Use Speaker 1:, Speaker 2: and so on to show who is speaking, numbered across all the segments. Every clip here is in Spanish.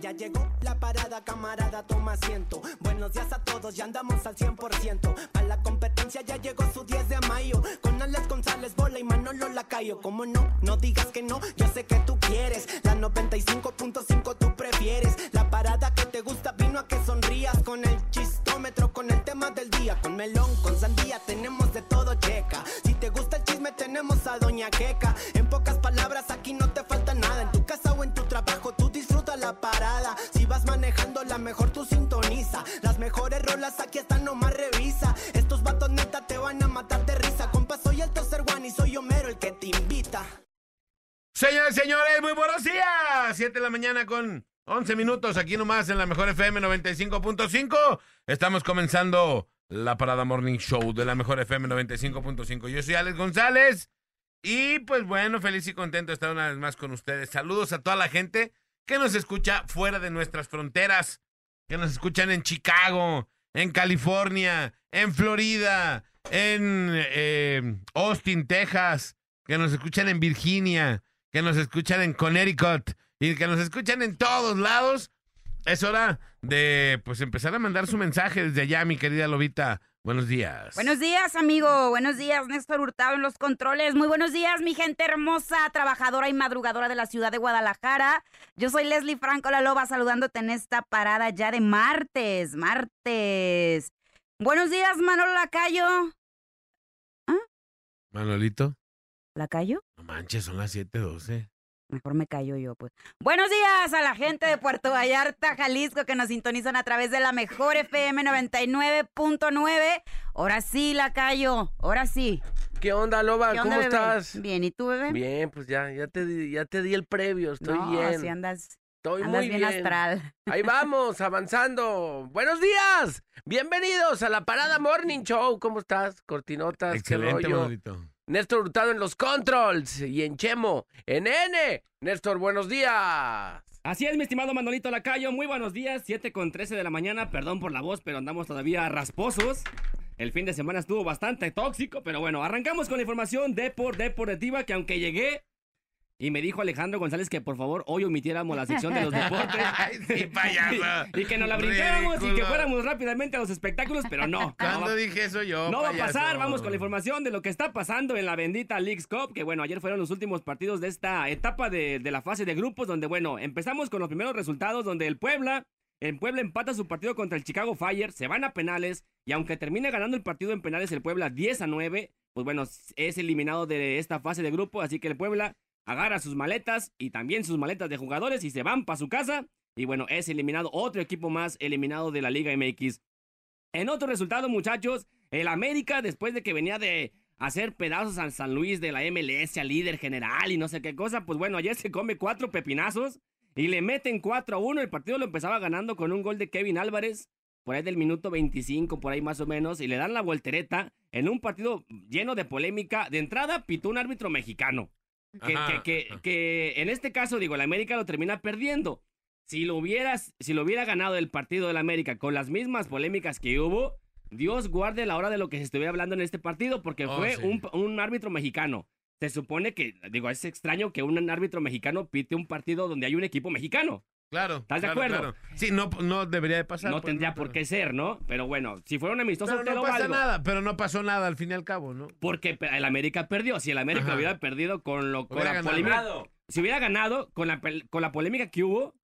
Speaker 1: Ya llegó la parada, camarada, toma asiento. Buenos días a todos, ya andamos al 100%. A la competencia ya llegó su 10 de mayo. Con Alex González, Bola y Manolo Lacayo. ¿Cómo no? No digas que no, yo sé que tú quieres. La 95.5 tú prefieres. La parada que te gusta vino a que sonrías. Con el con el tema del día. Con melón, con sandía, tenemos de todo checa. Si te gusta el chisme, tenemos a Doña Queca. En pocas palabras, aquí no te falta nada. En tu casa o en tu trabajo, tú disfruta la parada. Si vas manejando, la mejor tú sintoniza. Las mejores rolas aquí están, nomás revisa. Estos vatos neta te van a matar de risa. Compa, soy el tercer one y soy Homero el que te invita.
Speaker 2: Señores, señores, muy buenos días. 7 de la mañana con 11 minutos aquí nomás en la mejor FM 95.5. Estamos comenzando la Parada Morning Show de la mejor FM 95.5. Yo soy Alex González y pues bueno, feliz y contento de estar una vez más con ustedes. Saludos a toda la gente que nos escucha fuera de nuestras fronteras, que nos escuchan en Chicago, en California, en Florida, en eh, Austin, Texas, que nos escuchan en Virginia, que nos escuchan en Connecticut y que nos escuchan en todos lados. Es hora de pues empezar a mandar su mensaje desde allá, mi querida Lobita. Buenos días.
Speaker 3: Buenos días, amigo. Buenos días, Néstor Hurtado en los controles. Muy buenos días, mi gente hermosa, trabajadora y madrugadora de la ciudad de Guadalajara. Yo soy Leslie Franco La Loba saludándote en esta parada ya de martes, martes. Buenos días, Manolo Lacayo.
Speaker 2: Manolito.
Speaker 3: ¿Lacayo?
Speaker 2: No manches, son las 7:12.
Speaker 3: Mejor me callo yo, pues. Buenos días a la gente de Puerto Vallarta, Jalisco, que nos sintonizan a través de la mejor FM 99.9. Ahora sí, Lacayo, ahora sí.
Speaker 4: ¿Qué onda, Loba?
Speaker 3: ¿Qué onda,
Speaker 4: ¿Cómo
Speaker 3: bebé?
Speaker 4: estás?
Speaker 3: Bien, ¿y tú, bebé?
Speaker 4: Bien, pues ya, ya te, di- ya te di el previo, estoy
Speaker 3: no,
Speaker 4: bien.
Speaker 3: sí andas,
Speaker 4: estoy
Speaker 3: andas
Speaker 4: muy
Speaker 3: bien, astral.
Speaker 4: Ahí vamos, avanzando. Buenos días, bienvenidos a la Parada Morning Show. ¿Cómo estás? Cortinotas,
Speaker 2: Excelente,
Speaker 4: qué rollo.
Speaker 2: Manolito.
Speaker 4: Néstor Hurtado en los controls y en Chemo, en N. Néstor, buenos días.
Speaker 5: Así es, mi estimado Manolito Lacayo. Muy buenos días, 7 con 13 de la mañana. Perdón por la voz, pero andamos todavía rasposos. El fin de semana estuvo bastante tóxico, pero bueno, arrancamos con la información de por deportiva que aunque llegué y me dijo Alejandro González que por favor hoy omitiéramos la sección de los deportes.
Speaker 2: Ay, sí, payaso.
Speaker 5: y, y que nos la brincáramos y que fuéramos rápidamente a los espectáculos, pero no. no
Speaker 2: ¿Cuándo
Speaker 5: va-
Speaker 2: dije eso yo?
Speaker 5: no va a pasar, vamos con la información de lo que está pasando en la bendita Leagues Cup, que bueno, ayer fueron los últimos partidos de esta etapa de, de la fase de grupos, donde bueno, empezamos con los primeros resultados, donde el Puebla, en Puebla empata su partido contra el Chicago Fire, se van a penales, y aunque termine ganando el partido en penales el Puebla 10 a 9, pues bueno, es eliminado de esta fase de grupo, así que el Puebla agarra sus maletas y también sus maletas de jugadores y se van para su casa, y bueno, es eliminado otro equipo más eliminado de la Liga MX. En otro resultado, muchachos, el América, después de que venía de hacer pedazos al San Luis de la MLS, al líder general y no sé qué cosa, pues bueno, ayer se come cuatro pepinazos y le meten 4 a 1. El partido lo empezaba ganando con un gol de Kevin Álvarez, por ahí del minuto 25, por ahí más o menos, y le dan la voltereta en un partido lleno de polémica. De entrada, pitó un árbitro mexicano. Que,
Speaker 2: Ajá,
Speaker 5: que, que,
Speaker 2: ajá.
Speaker 5: que en este caso, digo, el América lo termina perdiendo. Si lo hubieras, si lo hubiera ganado el partido del América con las mismas polémicas que hubo, Dios guarde la hora de lo que se estuviera hablando en este partido, porque
Speaker 2: Oh,
Speaker 5: fue
Speaker 2: sí.
Speaker 5: un, un árbitro mexicano. Se supone que, digo, es extraño que un árbitro mexicano pite un partido donde hay un equipo mexicano.
Speaker 2: Claro.
Speaker 5: ¿Estás de acuerdo?
Speaker 2: claro. Sí, no, no debería de pasar.
Speaker 5: no
Speaker 2: pues,
Speaker 5: tendría por qué ser, ¿no? Pero bueno, si fuera un amistoso,
Speaker 2: Pero
Speaker 5: te
Speaker 2: no
Speaker 5: lo
Speaker 2: pasa
Speaker 5: valgo.
Speaker 2: nada, pero no pasó nada al fin y al cabo, ¿no?
Speaker 5: Porque el América perdió. Si el América
Speaker 2: Ajá.
Speaker 5: hubiera perdido con lo con la
Speaker 2: ganado.
Speaker 5: polémica, si hubiera ganado con la, con la polémica que hubo,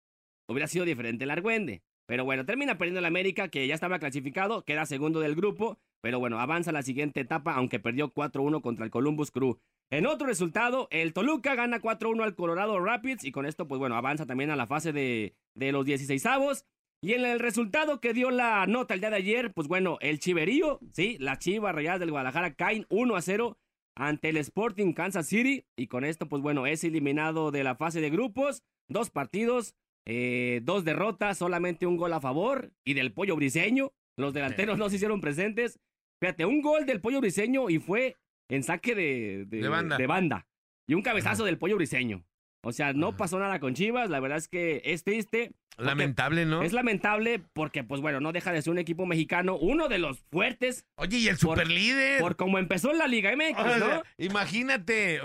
Speaker 5: hubiera sido diferente el Argüende. Pero bueno, termina perdiendo el América, que ya estaba clasificado, queda segundo del grupo, pero bueno, avanza a la siguiente etapa, aunque perdió 4-1 contra el Columbus Crew. En otro resultado, el Toluca gana 4-1 al Colorado Rapids y con esto, pues bueno, avanza también a la fase de, de los 16avos. Y en el resultado que dio la nota el día de ayer, pues bueno, el Chiverío, sí, las Chivas Rayadas del Guadalajara caen 1 a 0 ante el Sporting Kansas City. Y con esto, pues bueno, es eliminado de la fase de grupos. Dos partidos, eh, dos derrotas, solamente un gol a favor. Y del Pollo Briseño, los delanteros no se hicieron presentes. Fíjate, un gol del Pollo Briseño y fue en saque de,
Speaker 2: De banda.
Speaker 5: de banda. Y un cabezazo del Pollo Briseño. O sea, no
Speaker 2: Ajá.
Speaker 5: pasó nada con Chivas. La verdad es que es triste.
Speaker 2: Lamentable, ¿no?
Speaker 5: Es lamentable porque, pues bueno, no deja de ser un equipo mexicano, uno de los fuertes,
Speaker 2: Oye, y el
Speaker 5: por-
Speaker 2: superlíder.
Speaker 5: por como empezó en la Liga MX,
Speaker 2: O sea,
Speaker 5: ¿no?
Speaker 2: imagínate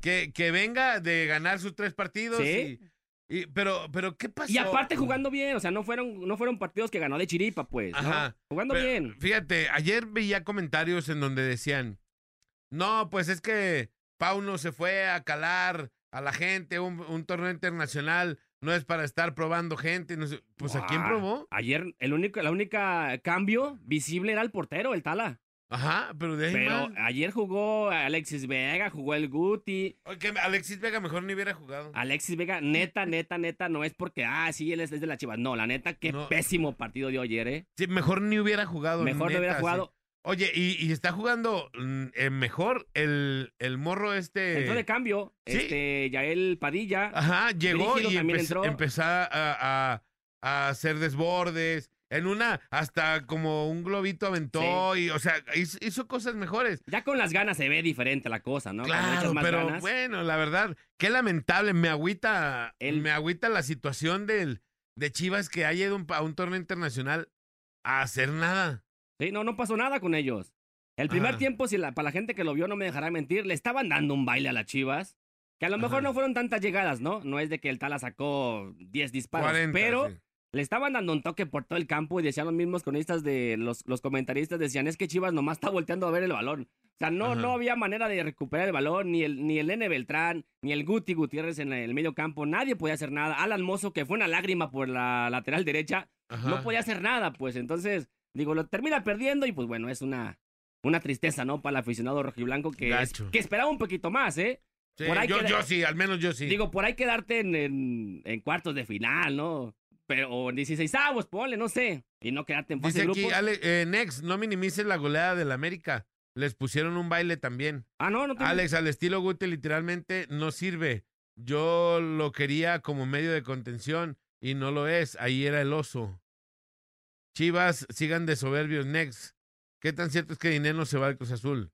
Speaker 2: que, que venga de ganar sus tres partidos.
Speaker 5: Sí.
Speaker 2: y- y- pero, pero, ¿qué pasó?
Speaker 5: Y aparte jugando bien, o sea, no fueron, no fueron partidos que ganó de chiripa, pues. ¿no?
Speaker 2: Ajá.
Speaker 5: Jugando
Speaker 2: Pero,
Speaker 5: bien.
Speaker 2: Fíjate, ayer veía comentarios en donde decían, no, pues es que Pauno se fue a calar a la gente, un, un torneo internacional no es para estar probando gente. no sé". Pues ¿a quién probó?
Speaker 5: Ayer, el único, la única cambio visible era el portero, el Tala.
Speaker 2: Ajá, pero de ahí
Speaker 5: Pero ayer jugó Alexis Vega, jugó el Guti.
Speaker 2: Oye, Alexis Vega mejor ni hubiera jugado.
Speaker 5: Alexis Vega, neta, neta, neta, no es porque, ah, sí, él es, es de la Chivas. No, la neta, qué
Speaker 2: No.
Speaker 5: pésimo partido dio ayer, ¿eh?
Speaker 2: Sí, mejor ni hubiera jugado.
Speaker 5: Mejor no hubiera
Speaker 2: sí. Oye, y, y está jugando mm, eh, mejor el, el morro este.
Speaker 5: Entró de cambio,
Speaker 2: sí.
Speaker 5: este, Yael Padilla.
Speaker 2: Ajá, llegó
Speaker 5: Brígido
Speaker 2: y
Speaker 5: también
Speaker 2: empe-
Speaker 5: entró.
Speaker 2: empezó a, a- a hacer desbordes. En una, hasta como un globito aventó y, o sea, hizo, hizo cosas mejores.
Speaker 5: Ya con las ganas se ve diferente la cosa, ¿no? Cuando echas
Speaker 2: Claro,
Speaker 5: más
Speaker 2: pero
Speaker 5: ganas.
Speaker 2: bueno, la verdad, qué lamentable. Me agüita,
Speaker 5: El-
Speaker 2: me agüita la situación del, de Chivas que haya ido un- a un torneo internacional a hacer nada.
Speaker 5: Sí, no, no pasó nada con ellos. El primer
Speaker 2: Ajá.
Speaker 5: tiempo, si la, para la gente que lo vio no me dejará mentir, le estaban dando un baile a las Chivas. Que a lo mejor
Speaker 2: Ajá.
Speaker 5: no fueron tantas llegadas, ¿no? No es de que el Tala sacó 10 disparos,
Speaker 2: 40,
Speaker 5: pero
Speaker 2: sí.
Speaker 5: le estaban dando un toque por todo el campo y decían los mismos cronistas de los, los comentaristas, decían, es que Chivas nomás está volteando a ver el balón. O sea, no,
Speaker 2: Ajá.
Speaker 5: no había manera de recuperar el balón, ni el, ni el N. Beltrán, ni el Guti Gutiérrez en el medio campo, nadie podía hacer nada. Alan Mozo, que fue una lágrima por la lateral derecha,
Speaker 2: Ajá.
Speaker 5: no podía hacer nada, pues entonces, digo, lo termina perdiendo y pues bueno, es una, una tristeza, ¿no? Para el aficionado rojiblanco que, es- que esperaba un poquito más, ¿eh?
Speaker 2: Sí,
Speaker 5: por ahí
Speaker 2: yo, yo sí, al menos yo sí.
Speaker 5: Digo, por ahí quedarte en, en, en cuartos de final, ¿no? Pero, o en 16 avos, ponle, no sé. Y no quedarte en fase
Speaker 2: Dice aquí. Ale, eh, Nex, no minimices la goleada del América. Les pusieron un baile también.
Speaker 5: Ah, no, no tengo...
Speaker 2: Alex, al estilo Guti, literalmente no sirve. Yo lo quería como medio de contención y no lo es. Ahí era el oso. Chivas, sigan de soberbios, Nex. ¿Qué tan cierto es que Dinero se va al Cruz Azul?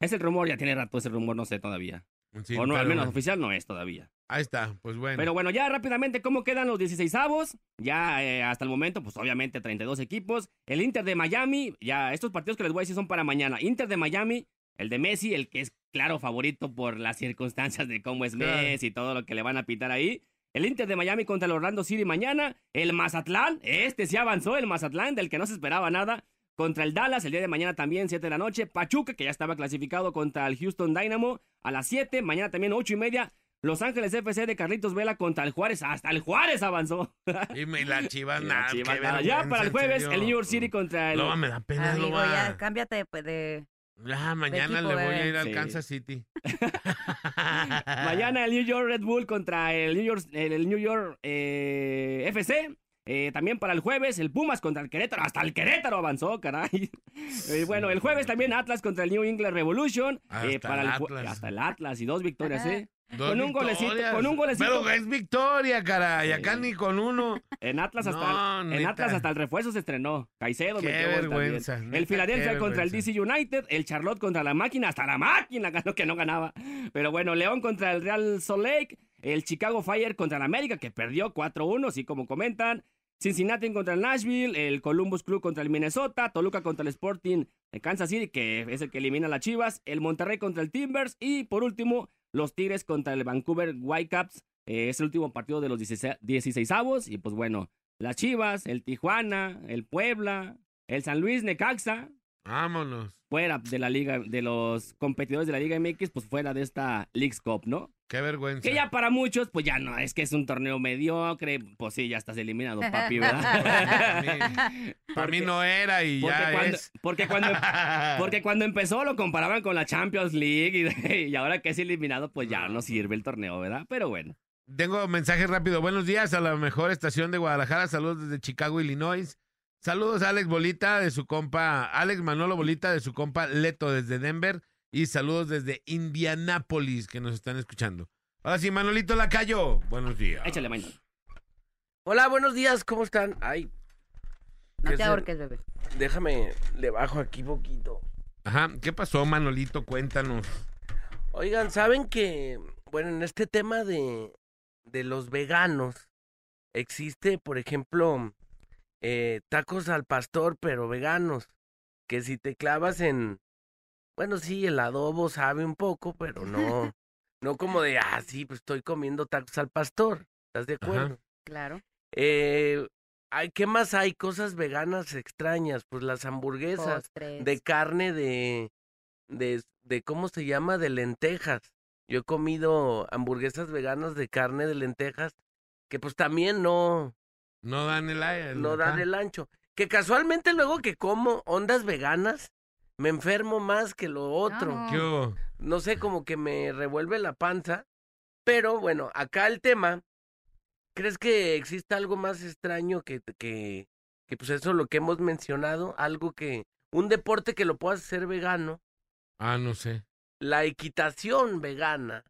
Speaker 5: Es el rumor, ya tiene rato ese rumor, no sé todavía.
Speaker 2: Sí,
Speaker 5: o no, al menos
Speaker 2: bueno.
Speaker 5: oficial no es todavía.
Speaker 2: Ahí está, pues bueno.
Speaker 5: Pero bueno, ya rápidamente, ¿cómo quedan los 16 avos? Ya eh, hasta el momento, pues obviamente 32 equipos. El Inter de Miami, ya estos partidos que les voy a decir son para mañana. Inter de Miami, el de Messi, el que es claro favorito por las circunstancias de cómo es
Speaker 2: Claro.
Speaker 5: Messi y todo lo que le van a pitar ahí. El Inter de Miami contra el Orlando City mañana. El Mazatlán, este sí avanzó, el Mazatlán, del que no se esperaba nada. Contra el Dallas, el día de mañana también, 7 de la noche. Pachuca, que ya estaba clasificado contra el Houston Dynamo a las 7. Mañana también 8 y media. Los Ángeles FC de Carlitos Vela contra el Juárez. Hasta el Juárez avanzó.
Speaker 2: Y me- la Chivas, nada.
Speaker 5: Ya para el jueves,
Speaker 2: serio.
Speaker 5: el New York City contra el.
Speaker 2: Loba, me da pena,
Speaker 3: Amigo,
Speaker 2: Loba.
Speaker 3: ya cámbiate pues, de...
Speaker 2: Ya, mañana le voy a ir al
Speaker 5: Sí.
Speaker 2: Kansas City.
Speaker 5: Mañana el New York Red Bull contra el New York, el, el New York eh, FC. Eh, también para el jueves, el Pumas contra el Querétaro. Hasta el Querétaro avanzó, caray. Eh, bueno, el jueves también Atlas contra el New England Revolution. eh,
Speaker 2: Hasta
Speaker 5: para
Speaker 2: el
Speaker 5: el ju-
Speaker 2: Atlas.
Speaker 5: hasta el Atlas y dos victorias, ¿eh? Con un golecito, con un golecito.
Speaker 2: Pero es victoria, caray. Acá
Speaker 5: Sí.
Speaker 2: ni con uno.
Speaker 5: En Atlas hasta,
Speaker 2: No,
Speaker 5: en. Atlas hasta el refuerzo se estrenó. Caicedo
Speaker 2: Qué
Speaker 5: metió
Speaker 2: vergüenza, neta,
Speaker 5: El Philadelphia
Speaker 2: qué
Speaker 5: contra el. DC United, el Charlotte contra la máquina, hasta la máquina ganó que no ganaba. Pero bueno, León contra el Real Salt Lake, el Chicago Fire contra el América que perdió 4-1, así como comentan. Cincinnati contra el Nashville, el Columbus Club contra el Minnesota, Toluca contra el Sporting de Kansas City, que es el que elimina a las Chivas, el Monterrey contra el Timbers y por último los Tigres contra el Vancouver Whitecaps. Eh, es el último partido de los 16 avos y pues bueno, las Chivas, el Tijuana, el Puebla, el San Luis Necaxa,
Speaker 2: Vámonos.
Speaker 5: fuera de la liga, de los competidores de la Liga MX, pues fuera de esta Leagues Cup, ¿no?
Speaker 2: Qué vergüenza.
Speaker 5: Que ya para muchos, pues ya no, es que es un torneo mediocre, pues sí, ya estás eliminado, papi, ¿verdad?
Speaker 2: Para mí no era y
Speaker 5: porque
Speaker 2: ya
Speaker 5: cuando,
Speaker 2: es.
Speaker 5: porque cuando porque cuando empezó lo comparaban con la Champions League y, y ahora que es eliminado, pues ya no sirve el torneo, ¿verdad? Pero bueno.
Speaker 2: Tengo mensaje rápido. Buenos días a la mejor estación de Guadalajara. Saludos desde Chicago, Illinois. Saludos a Alex Bolita de su compa, Alex Manolo Bolita de su compa Leto desde Denver. Y saludos desde Indianápolis que nos están escuchando. Ahora sí, Manolito Lacayo. Buenos días.
Speaker 5: Échale, mañana.
Speaker 4: Hola, buenos días, ¿cómo están? Ay,
Speaker 3: No
Speaker 4: ¿Qué
Speaker 3: te ahorques, bebé.
Speaker 4: déjame, le bajo aquí poquito.
Speaker 2: Ajá. ¿Qué pasó, Manolito? Cuéntanos.
Speaker 4: Oigan, ¿saben que, bueno, en este tema de, de los veganos, existe, por ejemplo, eh, tacos al pastor, pero veganos, que si te clavas en, bueno, sí, el adobo sabe un poco, pero no, no como de, ah, sí, pues estoy comiendo tacos al pastor, ¿estás de
Speaker 2: Ajá.
Speaker 4: acuerdo?
Speaker 3: Claro.
Speaker 4: Eh, hay, ¿Qué más hay? Cosas veganas extrañas, pues las hamburguesas
Speaker 3: Postres.
Speaker 4: de carne de, de, de, ¿cómo se llama? De lentejas. Yo he comido hamburguesas veganas de carne de lentejas que pues también no,
Speaker 2: No dan el
Speaker 4: no dan el ancho. Que casualmente luego que como ondas veganas, me enfermo más que lo otro.
Speaker 3: no.
Speaker 2: ¿Qué hubo?
Speaker 4: No sé, como que me revuelve la panza. Pero bueno, acá el tema, ¿crees que existe algo más extraño que, que, que pues eso lo que hemos mencionado? Algo que, un deporte que lo puedas hacer vegano,
Speaker 2: Ah, no sé.
Speaker 4: la equitación vegana,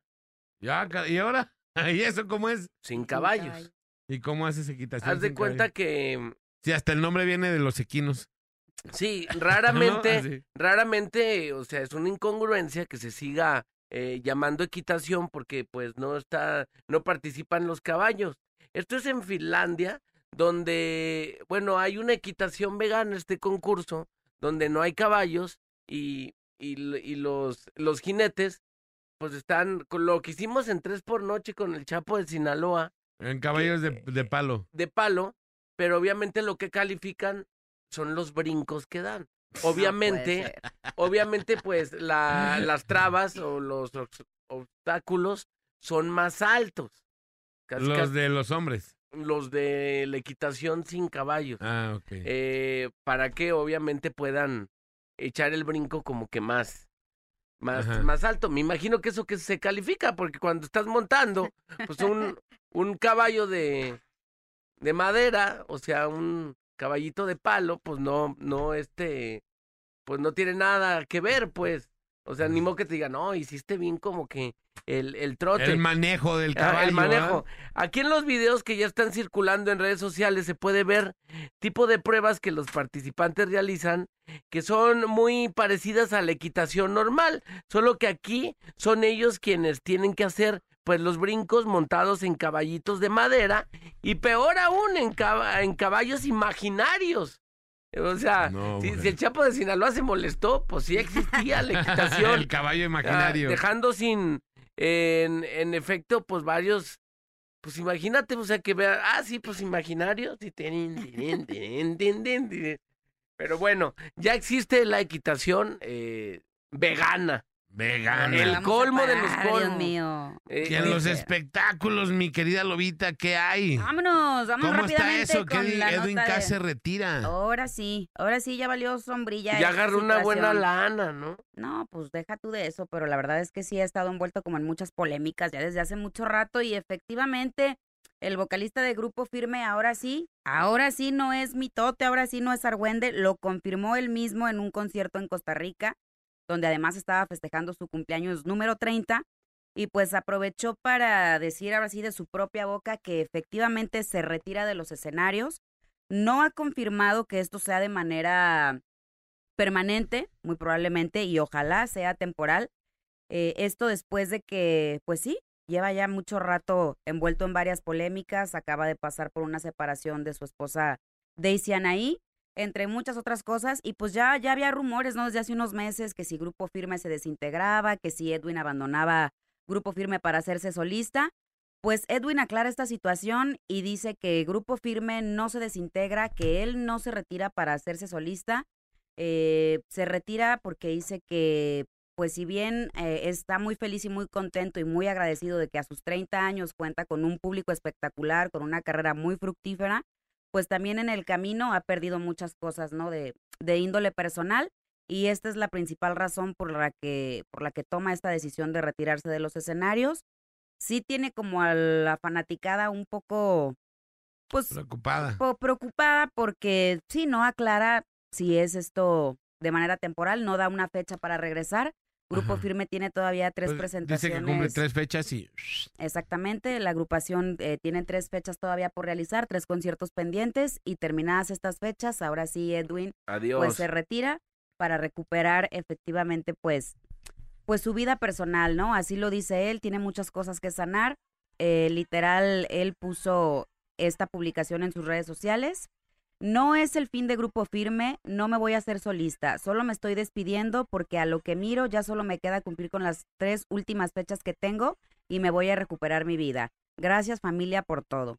Speaker 2: Ya, ¿y ahora? ¿Y eso cómo es?
Speaker 4: sin caballos.
Speaker 3: caballo.
Speaker 2: ¿Y cómo haces equitación?
Speaker 4: Haz de
Speaker 2: sin
Speaker 4: cuenta que,
Speaker 2: Sí, hasta el nombre viene de los equinos.
Speaker 4: Sí,
Speaker 2: ¿no?
Speaker 4: raramente, raramente, o sea, es una incongruencia que se siga eh, llamando equitación porque pues no está, no participan los caballos. Esto es en Finlandia, donde, bueno, hay una equitación vegana, este concurso, donde no hay caballos y, y, y los, los jinetes, pues están, con lo que hicimos en Tres por Noche con el Chapo de Sinaloa,
Speaker 2: En caballos de, de palo.
Speaker 4: de palo, pero obviamente lo que califican son los brincos que dan. Obviamente, obviamente, pues la, las trabas o los obs- obstáculos son más altos. Casi,
Speaker 2: Los
Speaker 4: casi
Speaker 2: de los hombres.
Speaker 4: los de la equitación sin caballos.
Speaker 2: Ah, ok.
Speaker 4: Eh, para que obviamente puedan echar el brinco como que más, más,
Speaker 2: Ajá.
Speaker 4: más alto. Me imagino que eso que se califica, porque cuando estás montando, pues un, un caballo de, de madera, o sea, un caballito de palo, pues no, no, este, pues no tiene nada que ver, pues. O sea, ni modo que te digan, no, hiciste bien como que el, el trote.
Speaker 2: el manejo del
Speaker 4: Ah,
Speaker 2: caballo.
Speaker 4: el manejo.
Speaker 2: ¿ah?
Speaker 4: Aquí en los videos que ya están circulando en redes sociales se puede ver tipo de pruebas que los participantes realizan que son muy parecidas a la equitación normal, solo que aquí son ellos quienes tienen que hacer pues los brincos montados en caballitos de madera y peor aún en, en caballos imaginarios. O sea,
Speaker 2: No,
Speaker 4: si, el Chapo de Sinaloa se molestó, pues sí existía la equitación.
Speaker 2: el caballo
Speaker 4: Ah,
Speaker 2: imaginario.
Speaker 4: dejando sin, en, en efecto, pues varios, pues imagínate, o sea, que vea, ah, sí, pues tin. pero bueno, ya existe la equitación eh, vegana.
Speaker 2: Vegana.
Speaker 4: El colmo de los
Speaker 3: parar, Dios
Speaker 4: colmos.
Speaker 3: mío.
Speaker 4: Eh,
Speaker 2: Y en los
Speaker 3: dice-
Speaker 2: espectáculos, mi querida Lobita, ¿qué hay?
Speaker 3: Vámonos, vamos
Speaker 2: ¿Cómo está
Speaker 3: rápidamente
Speaker 2: eso? ¿Qué
Speaker 3: con
Speaker 2: di-
Speaker 3: la
Speaker 2: Edwin
Speaker 3: de-
Speaker 2: se retira.
Speaker 3: Ahora sí, ahora sí ya valió sombrilla.
Speaker 4: ya agarró una buena lana, ¿no?
Speaker 3: No, pues deja tú de eso, pero la verdad es que sí ha estado envuelto como en muchas polémicas ya desde hace mucho rato y efectivamente el vocalista de Grupo Firme ahora sí, ahora sí no es mitote, ahora sí no es Argüende, lo confirmó él mismo en un concierto en Costa Rica, donde además estaba festejando su cumpleaños número 30 y pues aprovechó para decir ahora sí de su propia boca que efectivamente se retira de los escenarios. No ha confirmado que esto sea de manera permanente, muy probablemente, y ojalá sea temporal. Eh, esto después de que, pues sí, lleva ya mucho rato envuelto en varias polémicas, acaba de pasar por una separación de su esposa Daisy Anaí, entre muchas otras cosas, y pues ya, ya había rumores, ¿no? Desde hace unos meses que si Grupo Firme se desintegraba, que si Edwin abandonaba Grupo Firme para hacerse solista. Pues Edwin aclara esta situación y dice que Grupo Firme no se desintegra, que él no se retira para hacerse solista, eh, se retira porque dice que, pues si bien eh, está muy feliz y muy contento y muy agradecido de que a sus 30 años cuenta con un público espectacular, con una carrera muy fructífera, pues también en el camino ha perdido muchas cosas, ¿no? De, de índole personal y esta es la principal razón por la que por la que toma esta decisión de retirarse de los escenarios. Sí tiene como a la fanaticada un poco pues
Speaker 2: Preocupada.
Speaker 3: po- preocupada porque sí, no aclara si es esto de manera temporal, no da una fecha para regresar. Grupo
Speaker 2: Ajá.
Speaker 3: Firme tiene todavía tres
Speaker 2: Pues,
Speaker 3: presentaciones.
Speaker 2: Dice que cumple tres fechas y...
Speaker 3: Exactamente, la agrupación eh, tiene tres fechas todavía por realizar, tres conciertos pendientes y terminadas estas fechas, ahora sí Edwin
Speaker 4: Adiós.
Speaker 3: pues se retira para recuperar efectivamente pues pues su vida personal, ¿no? Así lo dice él, tiene muchas cosas que sanar. Eh, literal, él puso esta publicación en sus redes sociales. No es el fin de Grupo Firme, no me voy a hacer solista, solo me estoy despidiendo porque a lo que miro ya solo me queda cumplir con las tres últimas fechas que tengo y me voy a recuperar mi vida. Gracias familia por todo.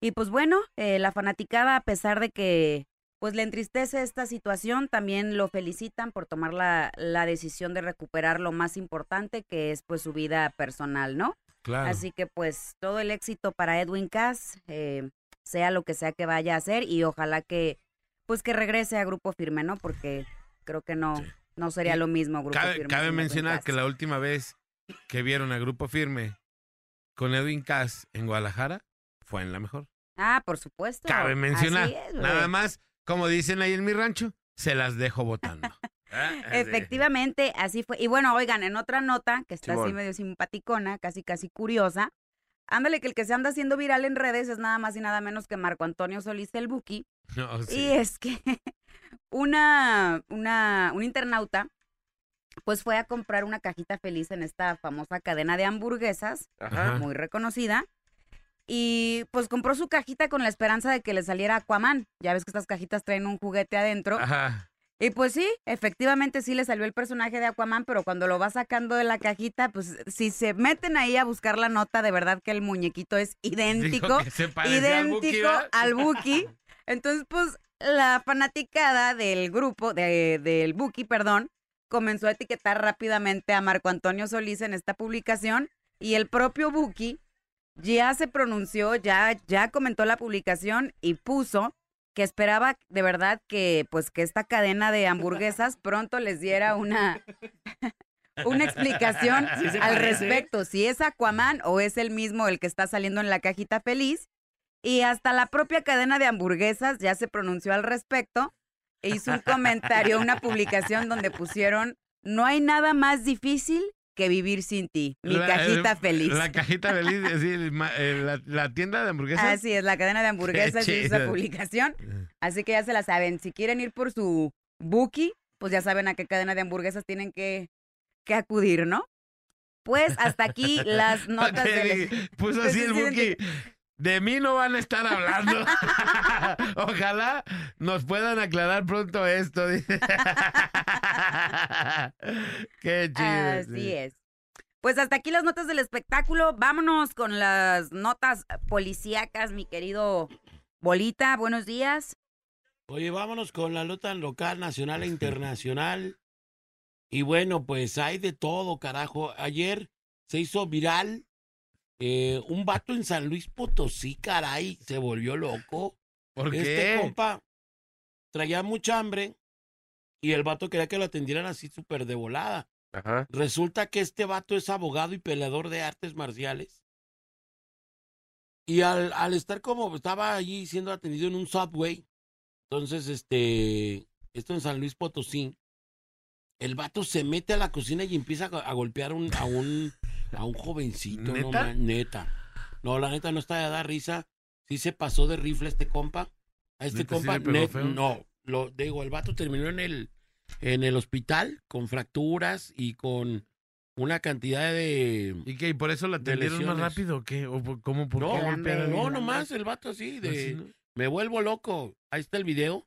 Speaker 3: Y pues bueno, eh, la fanaticada, a pesar de que pues le entristece esta situación, también lo felicitan por tomar la, la decisión de recuperar lo más importante, que es pues su vida personal, ¿no?
Speaker 2: Claro.
Speaker 3: Así que pues todo el éxito para Edwin Cass, eh, sea lo que sea que vaya a hacer y ojalá que pues que regrese a Grupo Firme, ¿no? Porque creo que no,
Speaker 2: Sí.
Speaker 3: no sería
Speaker 2: Y
Speaker 3: lo mismo Grupo
Speaker 2: Cabe,
Speaker 3: Firme.
Speaker 2: cabe mencionar
Speaker 3: Cass.
Speaker 2: que la última vez que vieron a Grupo Firme con Edwin Cass en Guadalajara fue en la mejor.
Speaker 3: Ah, por supuesto.
Speaker 2: Cabe mencionar.
Speaker 3: Es.
Speaker 2: Nada más, como dicen ahí en mi rancho, se las dejo votando.
Speaker 3: Efectivamente, así fue. Y bueno, oigan, en otra nota, que está así medio simpaticona, casi casi curiosa, ándale que el que se anda haciendo viral en redes es nada más y nada menos que Marco Antonio Solís el Buki.
Speaker 2: No, sí.
Speaker 3: Y es que una, una, un internauta pues fue a comprar una cajita feliz en esta famosa cadena de hamburguesas,
Speaker 2: Ajá.
Speaker 3: muy reconocida. Y pues compró su cajita con la esperanza de que le saliera Aquaman. Ya ves que estas cajitas traen un juguete adentro.
Speaker 2: Ajá.
Speaker 3: Y pues sí, efectivamente sí le salió el personaje de Aquaman, pero cuando lo va sacando de la cajita, pues si se meten ahí a buscar la nota, de verdad que el muñequito es idéntico, idéntico al Buki. Entonces, pues la fanaticada del grupo, de, del Buki, perdón, comenzó a etiquetar rápidamente a Marco Antonio Solís en esta publicación y el propio Buki ya se pronunció, ya, ya comentó la publicación y puso que esperaba de verdad que pues que esta cadena de hamburguesas pronto les diera una una explicación
Speaker 5: Sí
Speaker 3: al
Speaker 5: parece.
Speaker 3: respecto, si es Aquaman o es el mismo el que está saliendo en la cajita feliz. Y hasta la propia cadena de hamburguesas ya se pronunció al respecto e hizo un comentario, una publicación donde pusieron, no hay nada más difícil que vivir sin ti, mi
Speaker 2: La-
Speaker 3: cajita
Speaker 2: el-
Speaker 3: feliz.
Speaker 2: La cajita feliz, sí, eh, la, la tienda de hamburguesas.
Speaker 3: Así es, la cadena de hamburguesas hizo esa publicación. Así que ya se la saben. Si quieren ir por su Buki, pues ya saben a qué cadena de hamburguesas tienen que, que acudir, ¿no? Pues hasta aquí las notas del...
Speaker 2: Puso así el Buki. De mí no van a estar hablando. Ojalá nos puedan aclarar pronto esto. dice. Qué chido.
Speaker 3: Así
Speaker 2: sí.
Speaker 3: es. Pues hasta aquí las notas del espectáculo. Vámonos con las notas policíacas, mi querido Bolita. Buenos días.
Speaker 6: Oye, vámonos con la nota local, nacional e internacional. Y bueno, pues hay de todo, carajo. Ayer se hizo viral eh, un vato en San Luis Potosí, caray, se volvió loco.
Speaker 2: ¿Por
Speaker 6: Este
Speaker 2: qué?
Speaker 6: compa traía mucha hambre y el vato quería que lo atendieran así súper de volada.
Speaker 4: Ajá.
Speaker 6: Resulta que este vato es abogado y peleador de artes marciales. Y al, al estar como estaba allí siendo atendido en un subway, entonces este, esto en San Luis Potosí, el vato se mete a la cocina y empieza a, go- a golpear un- a un a un jovencito, no
Speaker 2: ¿Neta?
Speaker 6: ma- neta. No, la neta no está de dar risa. Sí se pasó de rifle este compa. A este
Speaker 2: ¿Neta sí
Speaker 6: compa, net-
Speaker 2: feo?
Speaker 6: no, lo digo, el vato terminó en el en el hospital con fracturas y con una cantidad de
Speaker 2: ¿Y qué? ¿Y por eso la atendieron más rápido o qué? ¿O por- cómo? ¿Por
Speaker 6: No,
Speaker 2: qué
Speaker 6: no, nomás el vato así de
Speaker 2: Así, ¿no?
Speaker 6: me vuelvo loco. Ahí está el video.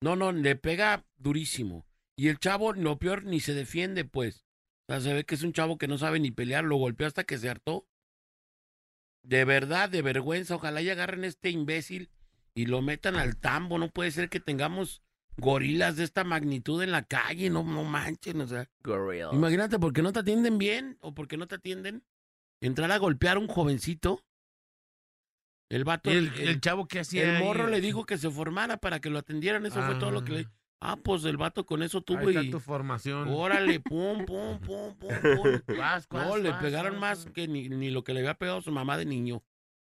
Speaker 6: No, no, le pega durísimo. Y el chavo, lo peor, ni se defiende, pues. O sea, se ve que es un chavo que no sabe ni pelear, lo golpeó hasta que se hartó. De verdad, de vergüenza, ojalá y agarren a este imbécil y lo metan al tambo. No puede ser que tengamos gorilas de esta magnitud en la calle, no, no manchen, o sea.
Speaker 4: Gorilla.
Speaker 6: Imagínate, porque no te atienden bien o porque no te atienden, entrar a golpear a un jovencito. El vato,
Speaker 2: ¿Y el,
Speaker 6: el-
Speaker 2: el chavo qué hacía?
Speaker 6: el
Speaker 2: ahí?
Speaker 6: morro le dijo que se formara para que lo atendieran. Eso fue todo lo que le. Ah, pues el vato con eso tuvo
Speaker 2: Ahí está
Speaker 6: y.
Speaker 2: tu formación.
Speaker 6: Órale, pum, pum, pum, pum, pum.
Speaker 2: Vas,
Speaker 6: No,
Speaker 2: vas,
Speaker 6: le pegaron más que ni, ni lo que le había pegado su mamá de niño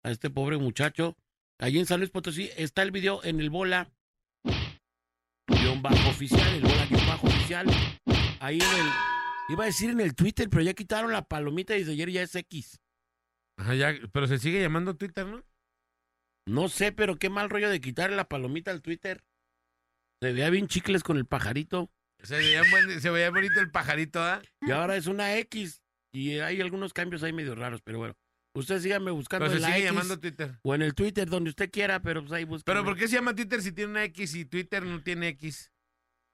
Speaker 6: a este pobre muchacho. Allí en San Luis Potosí está el video en el bola guion bajo oficial, el bola guion bajo oficial. Ahí en el. Iba a decir en el Twitter, pero ya quitaron la palomita y desde ayer ya es X.
Speaker 2: Ajá, ya, pero se sigue llamando Twitter, ¿no?
Speaker 6: No sé, pero qué mal rollo de quitarle la palomita al Twitter. Se veía bien chicles con el pajarito.
Speaker 2: Se veía, buen- se veía bonito el pajarito, ¿ah?
Speaker 6: Y ahora es una X. Y hay algunos cambios ahí medio raros, pero bueno. Usted síganme buscando
Speaker 2: Pero se
Speaker 6: en la
Speaker 2: sigue
Speaker 6: X
Speaker 2: llamando Twitter.
Speaker 6: o en el Twitter, donde usted quiera, pero pues ahí busca.
Speaker 2: Pero ¿por qué se llama Twitter si tiene una X y Twitter no tiene X?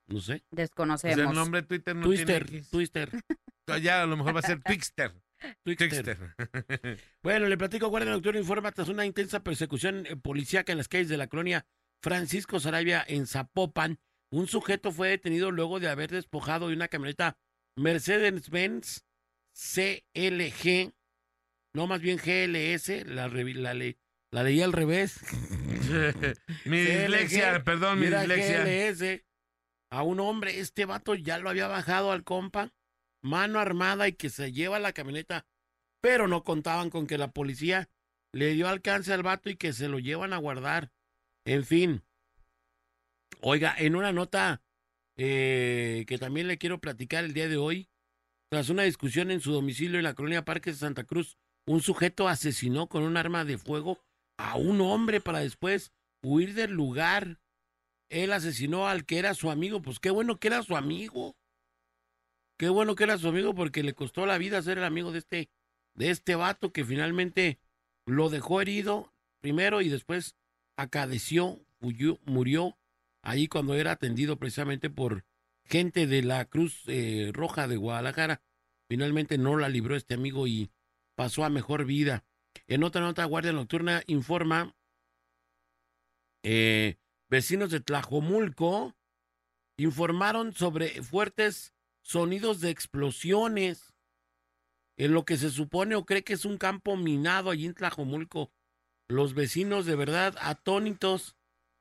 Speaker 6: No sé.
Speaker 2: O sea,
Speaker 3: Desconocemos.
Speaker 2: el nombre de Twitter no
Speaker 6: Twister,
Speaker 2: tiene X.
Speaker 6: Twister,
Speaker 2: Ya a lo mejor va a ser Twixter.
Speaker 6: Twixter.
Speaker 2: Twixter.
Speaker 6: Bueno, le platico, Guardia Nocturna informa tras una intensa persecución eh, policíaca en las calles de la colonia Francisco Sarabia en Zapopan. Un sujeto fue detenido luego de haber despojado de una camioneta Mercedes-Benz CLG, no más bien GLS, la, la, le- la leí al revés.
Speaker 2: mi dislexia, perdón, mi dislexia.
Speaker 6: GLS a un hombre. Este vato ya lo había bajado al compa, mano armada y que se lleva la camioneta. Pero no contaban con que la policía le dio alcance al vato y que se lo llevan a guardar. En fin. Oiga, en una nota eh, que también le quiero platicar el día de hoy, tras una discusión en su domicilio en la colonia Parques de Santa Cruz, un sujeto asesinó con un arma de fuego a un hombre para después huir del lugar. Él asesinó al que era su amigo. Pues qué bueno que era su amigo. Qué bueno que era su amigo porque le costó la vida ser el amigo de este, de este vato que finalmente lo dejó herido primero y después acadeció, huyó- murió ahí cuando era atendido precisamente por gente de la Cruz eh, Roja de Guadalajara. Finalmente no la libró este amigo y pasó a mejor vida. En otra nota, Guardia Nocturna informa, eh, vecinos de Tlajomulco informaron sobre fuertes sonidos de explosiones en lo que se supone o cree que es un campo minado allí en Tlajomulco. Los vecinos de verdad atónitos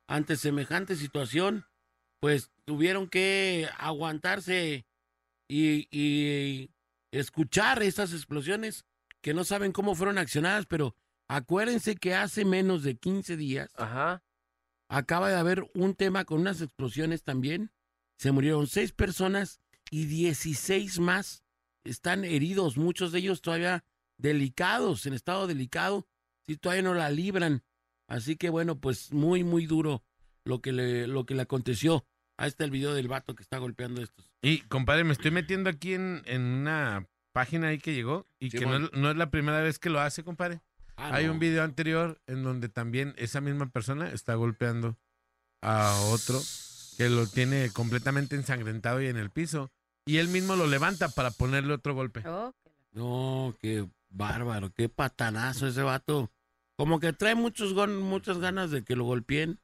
Speaker 6: ante semejante situación, pues tuvieron que aguantarse y, y escuchar estas explosiones que no saben cómo fueron accionadas, pero acuérdense que hace menos de 15 días
Speaker 4: Ajá.
Speaker 6: acaba de haber un tema con unas explosiones también. Se murieron seis personas y 16 más están heridos, muchos de ellos todavía delicados, en estado delicado, si todavía no la libran. Así que bueno, pues muy, muy duro lo que le, lo que le aconteció. Ahí está el video del vato que está golpeando estos.
Speaker 2: Y, compadre, me estoy metiendo aquí en, en una página ahí que llegó y
Speaker 6: Sí,
Speaker 2: que no, no es la primera vez que lo hace, compadre.
Speaker 6: Ah,
Speaker 2: Hay
Speaker 6: no.
Speaker 2: un video anterior en donde también esa misma persona está golpeando a otro que lo tiene completamente ensangrentado y en el piso. Y él mismo lo levanta para ponerle otro golpe.
Speaker 3: Oh,
Speaker 6: No, qué bárbaro, qué patanazo ese vato. Como que trae muchos muchas ganas de que lo golpeen.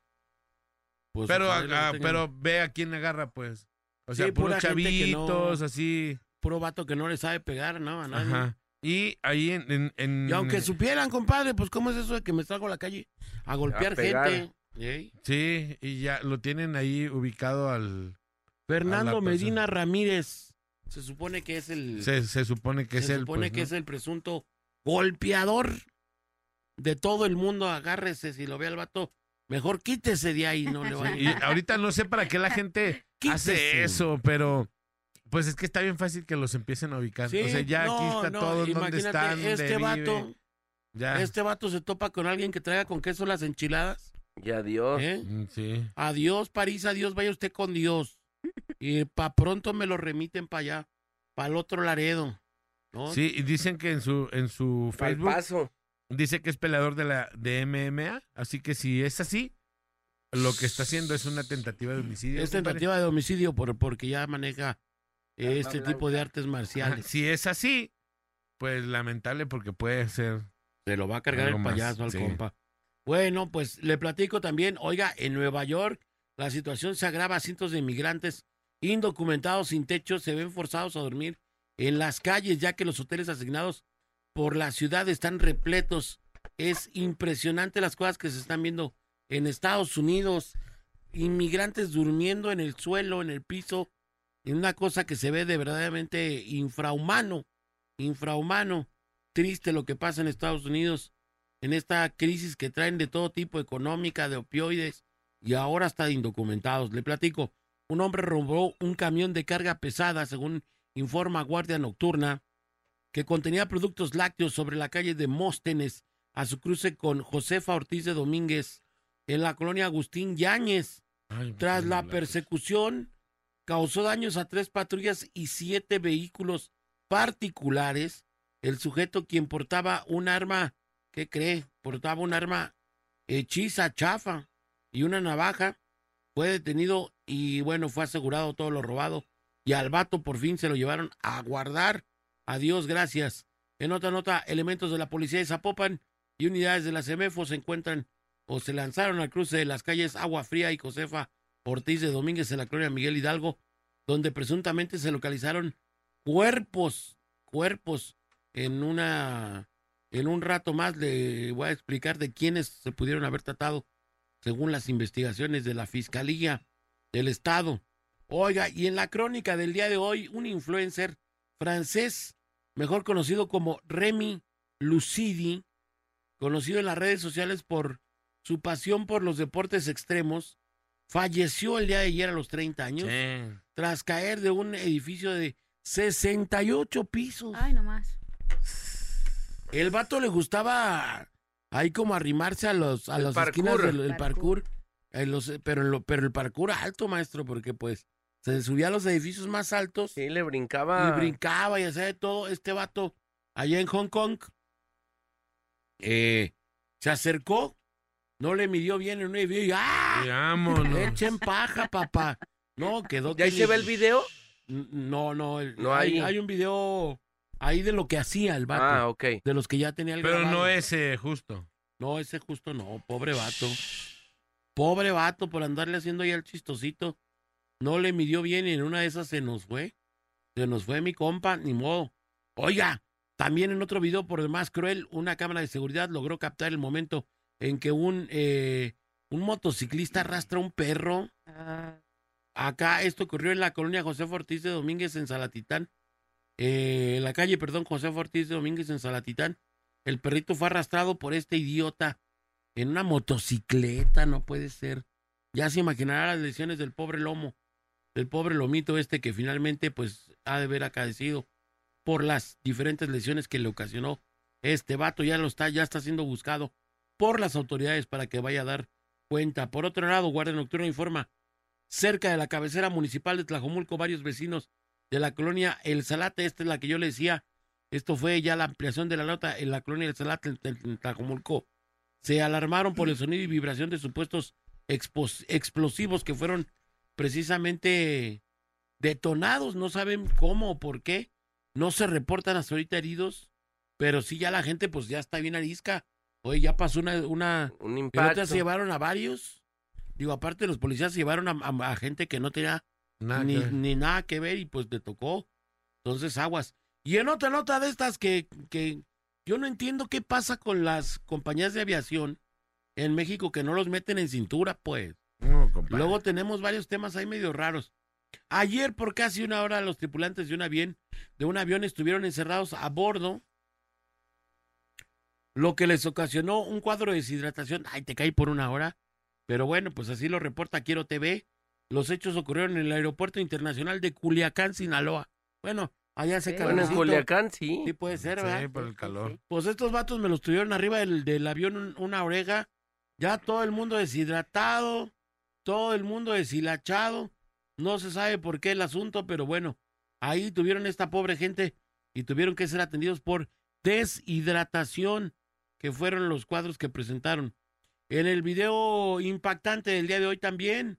Speaker 6: Pues
Speaker 2: Pero,
Speaker 6: lo
Speaker 2: ah, pero ve a quién agarra, pues. O sea,
Speaker 6: Sí,
Speaker 2: puros
Speaker 6: pura gente que no-
Speaker 2: chavitos, así.
Speaker 6: puro vato que no le sabe pegar, ¿no? A nadie.
Speaker 2: Ajá. Y ahí en... en- en-
Speaker 6: Y aunque supieran, compadre, pues cómo es eso de que me salgo a la calle a golpear gente.
Speaker 2: Sí, y ya lo tienen ahí ubicado al...
Speaker 6: Fernando
Speaker 2: persona.
Speaker 6: Medina Ramírez. Se supone que es el.
Speaker 2: Se, se supone que es
Speaker 6: se
Speaker 2: él,
Speaker 6: supone
Speaker 2: pues,
Speaker 6: que
Speaker 2: ¿no?
Speaker 6: es el presunto golpeador de todo el mundo. Agárrese, si lo ve al vato, mejor quítese de ahí, no le vaya.
Speaker 2: Y ahorita no sé para qué la gente hace eso, pero pues es que está bien fácil que los empiecen a ubicar.
Speaker 6: Sí,
Speaker 2: o sea, ya aquí está
Speaker 6: no,
Speaker 2: todo, dónde
Speaker 6: imagínate,
Speaker 2: están,
Speaker 6: este vato,
Speaker 2: Ya.
Speaker 6: este vato se topa con alguien que traiga con queso las enchiladas.
Speaker 4: Y adiós.
Speaker 6: ¿eh?
Speaker 2: Mm, Sí.
Speaker 6: Adiós, París, adiós, vaya usted con Dios. Y pa' pronto me lo remiten para allá, para el otro Laredo. ¿no?
Speaker 2: Sí, y dicen que en su en su Facebook
Speaker 4: paso.
Speaker 2: dice que es peleador de la de MMA, así que si es así, lo que está haciendo es una tentativa de homicidio.
Speaker 6: Es tentativa de homicidio por, porque ya maneja
Speaker 4: Arma
Speaker 6: este
Speaker 4: blanca.
Speaker 6: tipo de artes
Speaker 2: Ajá,
Speaker 6: marciales.
Speaker 2: Si es así, pues lamentable porque puede ser.
Speaker 6: Se lo va a cargar el
Speaker 2: más,
Speaker 6: payaso al
Speaker 2: sí.
Speaker 6: compa. Bueno, pues le platico también, oiga, en Nueva York la situación se agrava, cientos de inmigrantes indocumentados sin techo se ven forzados a dormir en las calles ya que los hoteles asignados por la ciudad están repletos. Es impresionante las cosas que se están viendo en Estados Unidos. Inmigrantes durmiendo en el suelo, en el piso, en una cosa que se ve de verdaderamente infrahumano, infrahumano. Triste lo que pasa en Estados Unidos en esta crisis que traen de todo tipo, económica, de opioides y ahora hasta de indocumentados. Le platico, un hombre robó un camión de carga pesada, según informa Guardia Nocturna, que contenía productos lácteos sobre la calle de Móstenes, a su cruce con Josefa Ortiz de Domínguez, en la colonia Agustín Yáñez.
Speaker 2: Ay,
Speaker 6: Tras la persecución, causó daños a tres patrullas y siete vehículos particulares. El sujeto quien portaba un arma, ¿qué cree? Portaba un arma hechiza, chafa y una navaja. Fue detenido y bueno, fue asegurado todo lo robado. Y al vato por fin se lo llevaron a guardar. Adiós, gracias. En otra nota, elementos de la policía de Zapopan y unidades de la CEMEFO se encuentran o se lanzaron al cruce de las calles Agua Fría y Josefa Ortiz de Domínguez en la colonia Miguel Hidalgo, donde presuntamente se localizaron cuerpos, cuerpos en una en un rato más le voy a explicar de quiénes se pudieron haber tratado según las investigaciones de la Fiscalía del Estado. Oiga, y en la crónica del día de hoy, un influencer francés, mejor conocido como Remy Lucidi, conocido en las redes sociales por su pasión por los deportes extremos, falleció el día de ayer a los 30 años
Speaker 2: Sí.
Speaker 6: tras caer de un edificio de 68 pisos.
Speaker 3: Ay, nomás.
Speaker 6: El vato le gustaba ahí como arrimarse a los a
Speaker 4: El
Speaker 6: las
Speaker 4: parkour.
Speaker 6: esquinas del el
Speaker 3: Parkour.
Speaker 6: parkour, en los- pero, en lo- pero el parkour alto, maestro, porque pues se subía a los edificios más altos
Speaker 4: Sí, le
Speaker 6: y
Speaker 4: brincaba.
Speaker 6: brincaba y hacía de todo. Este vato allá en Hong Kong eh, se acercó, no le midió bien en un edificio y ¡ah! Echen paja, papá. No, quedó
Speaker 4: ¿Ya ahí se ve el video?
Speaker 6: No, no, el-
Speaker 4: No
Speaker 6: hay,
Speaker 4: hay.
Speaker 6: hay un video ahí de lo que hacía el vato,
Speaker 4: Ah, ok.
Speaker 6: de los que ya tenía el
Speaker 2: Pero
Speaker 6: grabado.
Speaker 2: no ese justo.
Speaker 6: No, ese justo no, pobre vato. Pobre vato por andarle haciendo ahí el chistosito. No le midió bien y en una de esas se nos fue. Se nos fue mi compa, ni modo. Oiga, también en otro video por demás cruel, una cámara de seguridad logró captar el momento en que un, eh, un motociclista arrastra un perro. Acá esto ocurrió en la colonia José Ortiz de Domínguez en Salatitán. Eh, la calle, perdón, José Ortiz de Domínguez en Salatitán. El perrito fue arrastrado por este idiota en una motocicleta, no puede ser. Ya se imaginará las lesiones del pobre lomo, del pobre lomito este que finalmente pues ha de haber acadecido por las diferentes lesiones que le ocasionó este vato. Ya lo está, ya está siendo buscado por las autoridades para que vaya a dar cuenta. Por otro lado, Guardia Nocturna informa, cerca de la cabecera municipal de Tlajomulco, varios vecinos de la colonia El Salate, esta es la que yo le decía, esto fue ya la ampliación de la nota en la colonia El Salate, en, Tlajomulco, se alarmaron por el sonido y vibración de supuestos explosivos que fueron precisamente detonados, no saben cómo o por qué, no se reportan hasta ahorita heridos, pero sí ya la gente pues ya está bien arisca. Oye, ya pasó una, una,
Speaker 4: Un impacto.
Speaker 6: se llevaron a varios. Digo, aparte los policías se llevaron a, a- a gente que no tenía
Speaker 2: Nada
Speaker 6: ni, ni nada que ver y pues te tocó. Entonces, aguas. Y en otra nota de estas que, que yo no entiendo qué pasa con las compañías de aviación en México que no los meten en cintura, pues.
Speaker 2: No.
Speaker 6: Luego tenemos varios temas ahí medio raros. Ayer por casi una hora los tripulantes de un avión, de un avión estuvieron encerrados a bordo, lo que les ocasionó un cuadro de deshidratación. Ay, te caí por una hora. Pero bueno, pues así lo reporta Quiero TV. Los hechos ocurrieron en el aeropuerto internacional de Culiacán, Sinaloa. Bueno, allá se
Speaker 3: Ok.
Speaker 4: Bueno, en. Culiacán sí.
Speaker 6: Sí puede ser, ¿verdad?
Speaker 2: Sí, por el calor.
Speaker 6: Pues estos vatos me los tuvieron arriba del, del avión un- una oreja. Ya todo el mundo deshidratado, todo el mundo deshilachado. No se sabe por qué el asunto, pero bueno, ahí tuvieron esta pobre gente y tuvieron que ser atendidos por deshidratación, que fueron los cuadros que presentaron. En el video impactante del día de hoy también,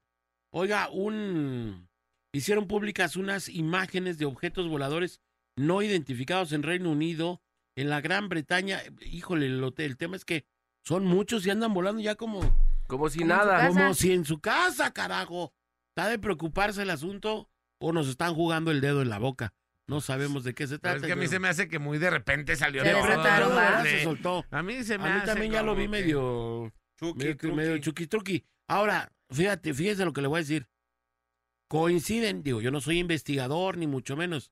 Speaker 6: oiga, un hicieron públicas unas imágenes de objetos voladores no identificados en Reino Unido, en la Gran Bretaña. Híjole, el tema es que son muchos y andan volando ya como,
Speaker 4: Como si
Speaker 3: Como
Speaker 4: nada.
Speaker 6: como si en su casa, carajo. Está de preocuparse el asunto o nos están jugando el dedo en la boca. No sabemos de qué se
Speaker 2: Pero
Speaker 6: trata.
Speaker 2: es que a mí
Speaker 6: pero-
Speaker 2: se me hace que muy de repente salió
Speaker 3: Se. ¿verdad?
Speaker 6: se soltó.
Speaker 2: A mí se me
Speaker 6: A mí
Speaker 2: hace
Speaker 6: también ya lo vi
Speaker 2: que-
Speaker 6: medio,
Speaker 2: Chucky,
Speaker 6: medio, medio. Ahora, fíjate, fíjese lo que le voy a decir. Coinciden, digo, yo no soy investigador ni mucho menos,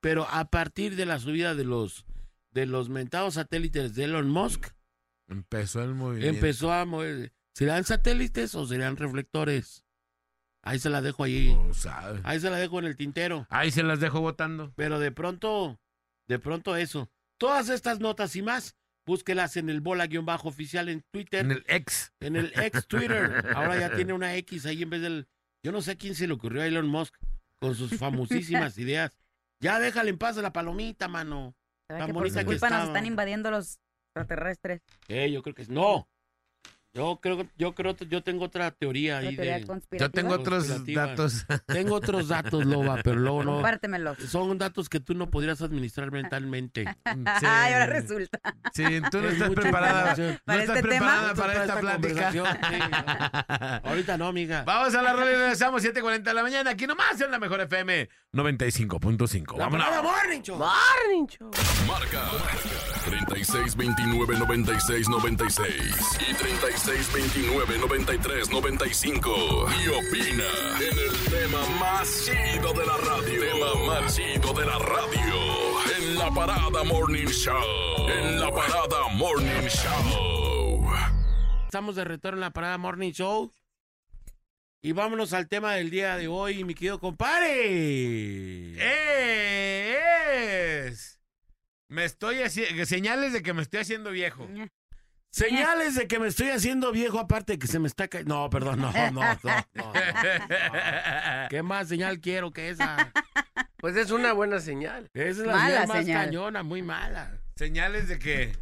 Speaker 6: pero a partir de la subida de los de los mentados satélites de Elon Musk,
Speaker 2: Empezó el movimiento.
Speaker 6: empezó a mover. ¿Serán satélites o serán reflectores? Ahí se la dejo ahí.
Speaker 2: No sabe.
Speaker 6: Ahí se la dejo en el tintero.
Speaker 2: Ahí se las dejo votando.
Speaker 6: Pero de pronto, de pronto eso. Todas estas notas y más, búsquelas en el bola-oficial en Twitter.
Speaker 2: En el ex.
Speaker 6: En el ex Twitter. Ahora ya tiene una X ahí en vez del. Yo no sé a quién se le ocurrió a Elon Musk con sus famosísimas ideas. Ya déjale en paz a la palomita, mano.
Speaker 3: ¿Sabe
Speaker 6: Tan
Speaker 3: que por
Speaker 6: bonita
Speaker 3: su
Speaker 6: que
Speaker 3: culpa nos están invadiendo los extraterrestres?
Speaker 6: Eh, yo creo que es- no. Yo creo, yo creo, yo tengo otra teoría
Speaker 3: ¿Una
Speaker 6: ahí
Speaker 3: teoría
Speaker 6: de,
Speaker 2: Yo tengo otros datos.
Speaker 6: tengo otros datos, Loba, pero luego no.
Speaker 3: Compártemelos.
Speaker 6: Son datos que tú no podrías administrar mentalmente.
Speaker 3: Ay, ahora resulta.
Speaker 2: Sí, tú no
Speaker 6: Es
Speaker 2: estás preparada. No
Speaker 3: ¿Para
Speaker 2: estás
Speaker 3: este tema?
Speaker 2: preparada para esta plática.
Speaker 6: sí, no. Ahorita no, amiga.
Speaker 2: Vamos a la rola y regresamos 7.40 de la mañana. Aquí nomás en la mejor FM 95.5.
Speaker 6: La
Speaker 2: Vámonos.
Speaker 6: parada Morning Show.
Speaker 4: Morning Show.
Speaker 7: Marca 36 29 96 96 y 36 29 93 95. Y opina en el tema más chido de la radio. Tema más chido de la radio. En la parada Morning Show. En la parada Morning Show.
Speaker 6: Estamos de retorno en la parada Morning Show. Y vámonos al tema del día de hoy, mi querido compadre.
Speaker 2: ¡Eh! Es. Me estoy haciendo. Señales de que me estoy haciendo viejo.
Speaker 6: Señales de que me estoy haciendo viejo, aparte de que se me está cayendo. No, perdón, no, no, no, no. ¿Qué más señal quiero que esa?
Speaker 4: Pues es una buena señal.
Speaker 6: Esa es la
Speaker 3: Mala
Speaker 6: señal más
Speaker 3: señal.
Speaker 6: cañona, muy mala.
Speaker 2: Señales de que.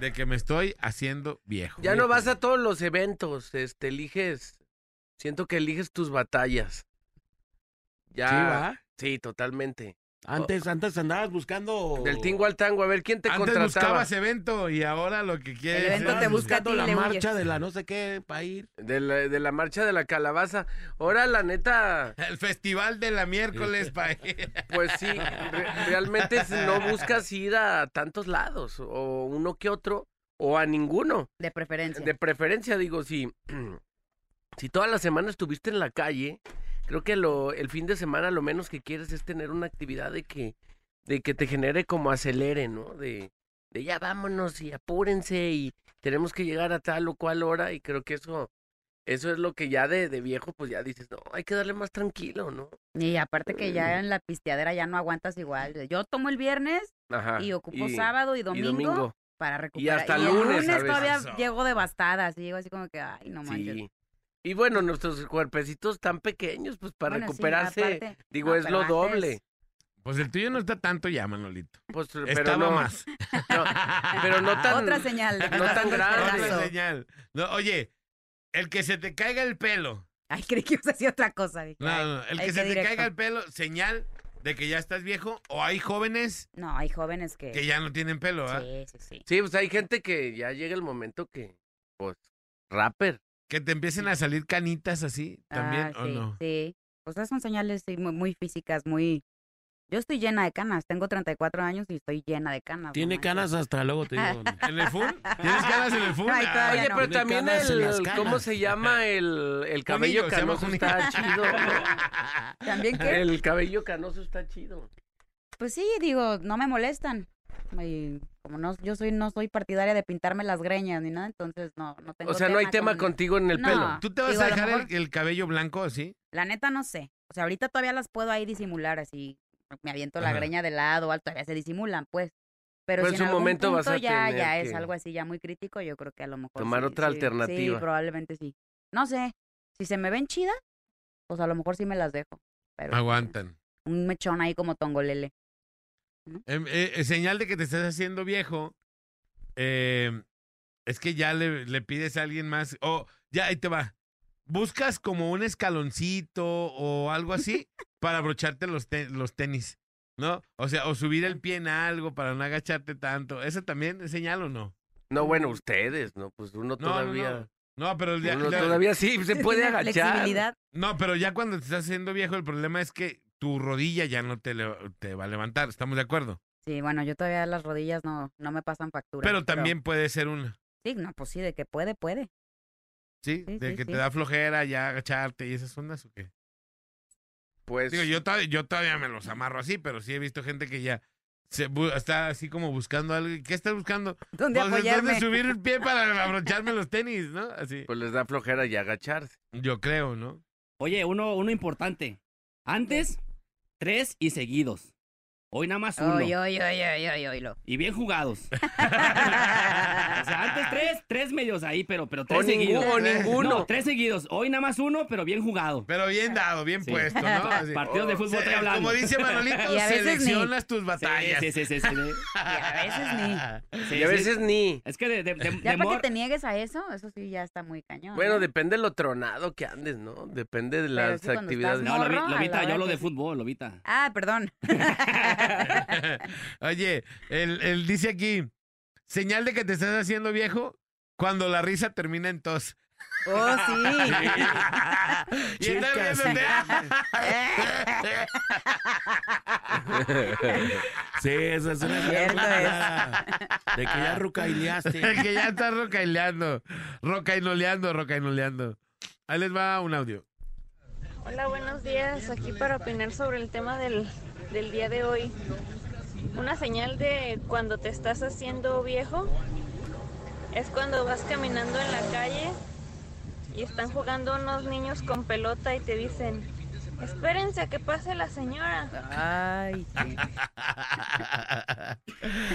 Speaker 2: De que me estoy haciendo viejo.
Speaker 4: Ya no vas a todos los eventos, este, eliges, siento que eliges tus batallas. Ya.
Speaker 6: ¿Sí, va?
Speaker 4: Sí, totalmente.
Speaker 6: Antes, antes andabas buscando.
Speaker 4: Del tingo al tango, a ver quién te
Speaker 2: Antes
Speaker 4: contrataba.
Speaker 2: buscabas evento y ahora lo que quieres.
Speaker 3: El evento te busca
Speaker 6: buscando la
Speaker 3: le
Speaker 6: marcha
Speaker 3: huyes.
Speaker 6: de la no sé qué para ir.
Speaker 4: De la, de la marcha de la calabaza. Ahora, la neta,
Speaker 2: El festival de la miércoles, pa'
Speaker 4: pues sí, re- realmente no buscas ir a tantos lados, o uno que otro, o a ninguno.
Speaker 3: De preferencia.
Speaker 4: De preferencia, digo, si, si toda la semana estuviste en la calle, creo que lo, el fin de semana lo menos que quieres es tener una actividad de que, de que te genere como acelere, ¿no? De, de ya vámonos y apúrense y tenemos que llegar a tal o cual hora y creo que eso, eso es lo que ya de, de viejo pues ya dices, no, hay que darle más tranquilo, ¿no?
Speaker 3: Y aparte que ya en la pisteadera ya no aguantas igual. Yo tomo el viernes
Speaker 4: Ajá.
Speaker 3: y ocupo
Speaker 4: y-
Speaker 3: sábado y
Speaker 4: y
Speaker 3: domingo, para recuperar.
Speaker 4: hasta
Speaker 3: el
Speaker 4: lunes,
Speaker 3: lunes todavía llego devastada, así llego así como que, ay, no manches.
Speaker 4: Sí. Y bueno, nuestros cuerpecitos tan pequeños, pues para
Speaker 3: Bueno, sí,
Speaker 4: recuperarse,
Speaker 3: aparte-
Speaker 4: digo,
Speaker 3: no,
Speaker 4: es lo
Speaker 3: antes-
Speaker 4: doble.
Speaker 2: Pues el tuyo no está tanto ya, Manolito.
Speaker 4: Pues, pero
Speaker 2: Estaba
Speaker 4: no,
Speaker 2: más.
Speaker 4: no, pero no tan,
Speaker 3: Otra señal
Speaker 4: no tan
Speaker 3: pedazo.
Speaker 2: Otra señal. No, oye, el que se te caiga el pelo.
Speaker 3: Ay, creí que ibas a decir otra cosa. dije,
Speaker 2: No, no, el
Speaker 3: ay,
Speaker 2: que se te caiga el pelo, señal de que ya estás viejo. O hay jóvenes
Speaker 3: No, hay jóvenes que...
Speaker 2: que ya no tienen pelo, ¿ah?
Speaker 3: Sí, sí, sí.
Speaker 4: Sí, pues hay gente que ya llega el momento que, pues, rapper.
Speaker 2: Que te empiecen a salir canitas así, también,
Speaker 3: Ah,
Speaker 2: ¿o
Speaker 3: sí,
Speaker 2: no?
Speaker 3: Sí, pues esas son señales sí, muy, muy físicas, muy... Yo estoy llena de canas, tengo 34 años y estoy llena de canas. no
Speaker 6: Tiene canas hasta luego, te digo.
Speaker 2: ¿En el full? ¿Tienes canas en el full?
Speaker 3: Ay,
Speaker 2: Ah,
Speaker 3: todavía
Speaker 4: Oye,
Speaker 3: no.
Speaker 4: pero también el, ¿cómo se llama? El, el cabello canoso está chido. ¿no?
Speaker 3: ¿También qué?
Speaker 4: El cabello canoso está chido.
Speaker 3: Pues sí, digo, no me molestan. Y como no, yo soy, no soy partidaria de pintarme las greñas ni nada, entonces no, no tengo
Speaker 4: O sea, no hay tema
Speaker 3: con-
Speaker 4: contigo en el
Speaker 3: No.
Speaker 4: pelo.
Speaker 2: ¿Tú te vas
Speaker 3: Digo,
Speaker 2: a dejar el,
Speaker 3: mejor-
Speaker 2: el cabello blanco así?
Speaker 3: La neta no sé. O sea, ahorita todavía las puedo ahí disimular así. Me aviento la greña de lado, alto, todavía se disimulan, pues. Pero
Speaker 4: Pues
Speaker 3: si
Speaker 4: en
Speaker 3: en
Speaker 4: un
Speaker 3: algún
Speaker 4: momento vas a
Speaker 3: ya,
Speaker 4: tener
Speaker 3: ya es
Speaker 4: que-
Speaker 3: algo así ya muy crítico, yo creo que a lo mejor
Speaker 4: Tomar
Speaker 3: sí,
Speaker 4: otra
Speaker 3: sí,
Speaker 4: alternativa.
Speaker 3: Sí, probablemente sí. No sé, si se me ven chidas, pues a lo mejor sí me las dejo. Pero
Speaker 2: Aguantan.
Speaker 3: un mechón ahí como tongolele.
Speaker 2: Em, eh, eh, señal de que te estás haciendo viejo. eh, es que ya le, le pides a alguien más. O ya, ahí te va. Buscas como un escaloncito o algo así para abrocharte los, te- los tenis. ¿No? O sea, o subir el pie en algo para no agacharte tanto. ¿Eso también es señal o no?
Speaker 4: No, bueno, ustedes, ¿no? Pues uno
Speaker 2: No, no,
Speaker 4: todavía...
Speaker 2: no. No, pero ya-
Speaker 4: Uno
Speaker 2: ya-
Speaker 4: todavía sí se puede agachar.
Speaker 3: Flexibilidad.
Speaker 2: no, pero ya cuando te estás haciendo viejo, el problema es que tu rodilla ya no te, le- te va a levantar. ¿Estamos de acuerdo?
Speaker 3: Sí, bueno, yo todavía las rodillas no, no me pasan factura.
Speaker 2: Pero también puede ser una.
Speaker 3: Sí, no, pues sí, de que puede, puede.
Speaker 2: ¿Sí?
Speaker 3: Sí,
Speaker 2: de
Speaker 3: sí,
Speaker 2: que te da flojera ya agacharte y esas ondas o qué?
Speaker 4: Pues
Speaker 2: Digo, yo, todavía- yo todavía me los amarro así, pero sí he visto gente que ya se está así como buscando algo. ¿Qué estás buscando?
Speaker 3: ¿Dónde
Speaker 2: Pues,
Speaker 3: apoyarme?
Speaker 2: ¿Dónde subir el pie para abrocharme los tenis, no? Así.
Speaker 4: pues les da flojera y agacharse.
Speaker 2: Yo creo, ¿no?
Speaker 5: Oye, uno, uno importante. Antes, tres y seguidos. Hoy nada más uno.
Speaker 3: Oy, oy, oy, oy, oy, oylo.
Speaker 5: Y bien jugados. o sea, antes tres, tres medios ahí, pero, pero tres
Speaker 4: O
Speaker 5: seguidos.
Speaker 4: o ninguno.
Speaker 5: No, tres seguidos. Hoy nada más uno, pero bien jugado.
Speaker 2: Pero bien dado, bien
Speaker 5: Sí.
Speaker 2: puesto, ¿no? Así.
Speaker 5: Partidos de fútbol
Speaker 2: Se-
Speaker 5: estoy hablando.
Speaker 2: como dice Manolito,
Speaker 3: Y a veces ni.
Speaker 2: seleccionas tus batallas.
Speaker 5: Sí, sí, sí, sí, sí.
Speaker 3: Y a veces ni.
Speaker 5: Sí,
Speaker 4: Y a
Speaker 5: sí.
Speaker 4: veces ni.
Speaker 5: Es que de, de, de-
Speaker 3: Ya
Speaker 5: de
Speaker 3: para
Speaker 5: mor-
Speaker 3: que te niegues a eso, eso sí ya está muy cañón.
Speaker 4: Bueno,
Speaker 3: ¿no?
Speaker 4: depende de lo tronado que andes, ¿no? Depende de las actividades.
Speaker 5: No, Lobi-
Speaker 3: morro, a la
Speaker 5: Lobita, yo hablo de fútbol, Lobita.
Speaker 3: Ah, perdón.
Speaker 2: Oye, él, él dice aquí, señal de que te estás haciendo viejo cuando la risa termina en tos.
Speaker 3: Oh, sí.
Speaker 2: y estás
Speaker 6: Chicas,
Speaker 2: riéndote.
Speaker 6: Sí, esa es una
Speaker 3: Cierto
Speaker 6: señal de que ya rucaileaste.
Speaker 2: que ya está rocaileando, rocainoleando, rocainoleando. Ahí les va un audio.
Speaker 8: Hola, buenos días. Aquí para opinar sobre el tema del, del día de hoy. Una señal de cuando te estás haciendo viejo es cuando vas caminando en la calle y están jugando unos niños con pelota y te dicen, espérense a que pase la señora.
Speaker 3: Ay, sí.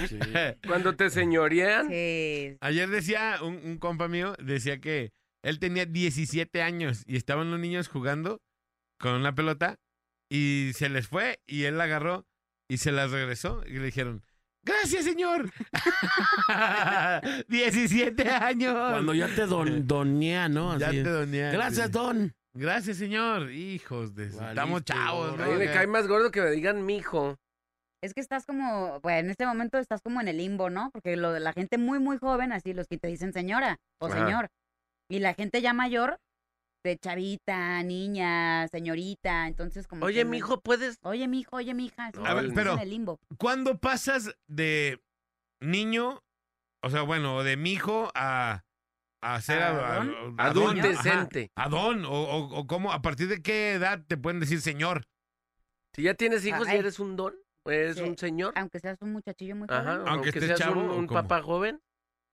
Speaker 6: Sí.
Speaker 4: Cuando te señorean,
Speaker 3: Sí.
Speaker 2: Ayer decía un, un compa mío, decía que él tenía 17 años y estaban los niños jugando con una pelota y se les fue y él la agarró y se las regresó y le dijeron, gracias señor. 17 años.
Speaker 6: Cuando ya te don, donea, ¿no?
Speaker 2: Ya
Speaker 6: Así.
Speaker 2: te doñé.
Speaker 6: Gracias, don.
Speaker 2: Gracias señor. Hijos de...
Speaker 6: Valiste,
Speaker 2: Estamos chavos,
Speaker 6: gordo.
Speaker 4: a
Speaker 2: ¿no?
Speaker 4: mí me cae más gordo que me digan mijo.
Speaker 3: Es que estás como, bueno, en este momento estás como en el limbo, ¿no? Porque lo de la gente muy, muy joven, así los que te dicen señora o
Speaker 4: Ajá.
Speaker 3: señor. Y la gente ya mayor, de chavita, niña, señorita, entonces como...
Speaker 4: Oye,
Speaker 3: no-
Speaker 4: mijo, ¿puedes?
Speaker 3: Oye, mijo, oye, mija. sí,
Speaker 2: A ver, pero-
Speaker 3: en el limbo.
Speaker 2: ¿Cuándo pasas de niño, o sea, bueno, o de mijo a, a ser
Speaker 3: ¿A
Speaker 2: a- a-
Speaker 3: don?
Speaker 2: o, o, o cómo, a partir de qué edad te pueden decir señor.
Speaker 4: Si ya tienes hijos y eres un don, o eres
Speaker 3: Sí.
Speaker 4: un señor.
Speaker 3: Aunque seas un muchachillo muy
Speaker 4: Ajá,
Speaker 3: joven.
Speaker 2: Aunque
Speaker 4: aunque,
Speaker 2: estés
Speaker 4: seas
Speaker 2: chavo,
Speaker 4: un, papá joven.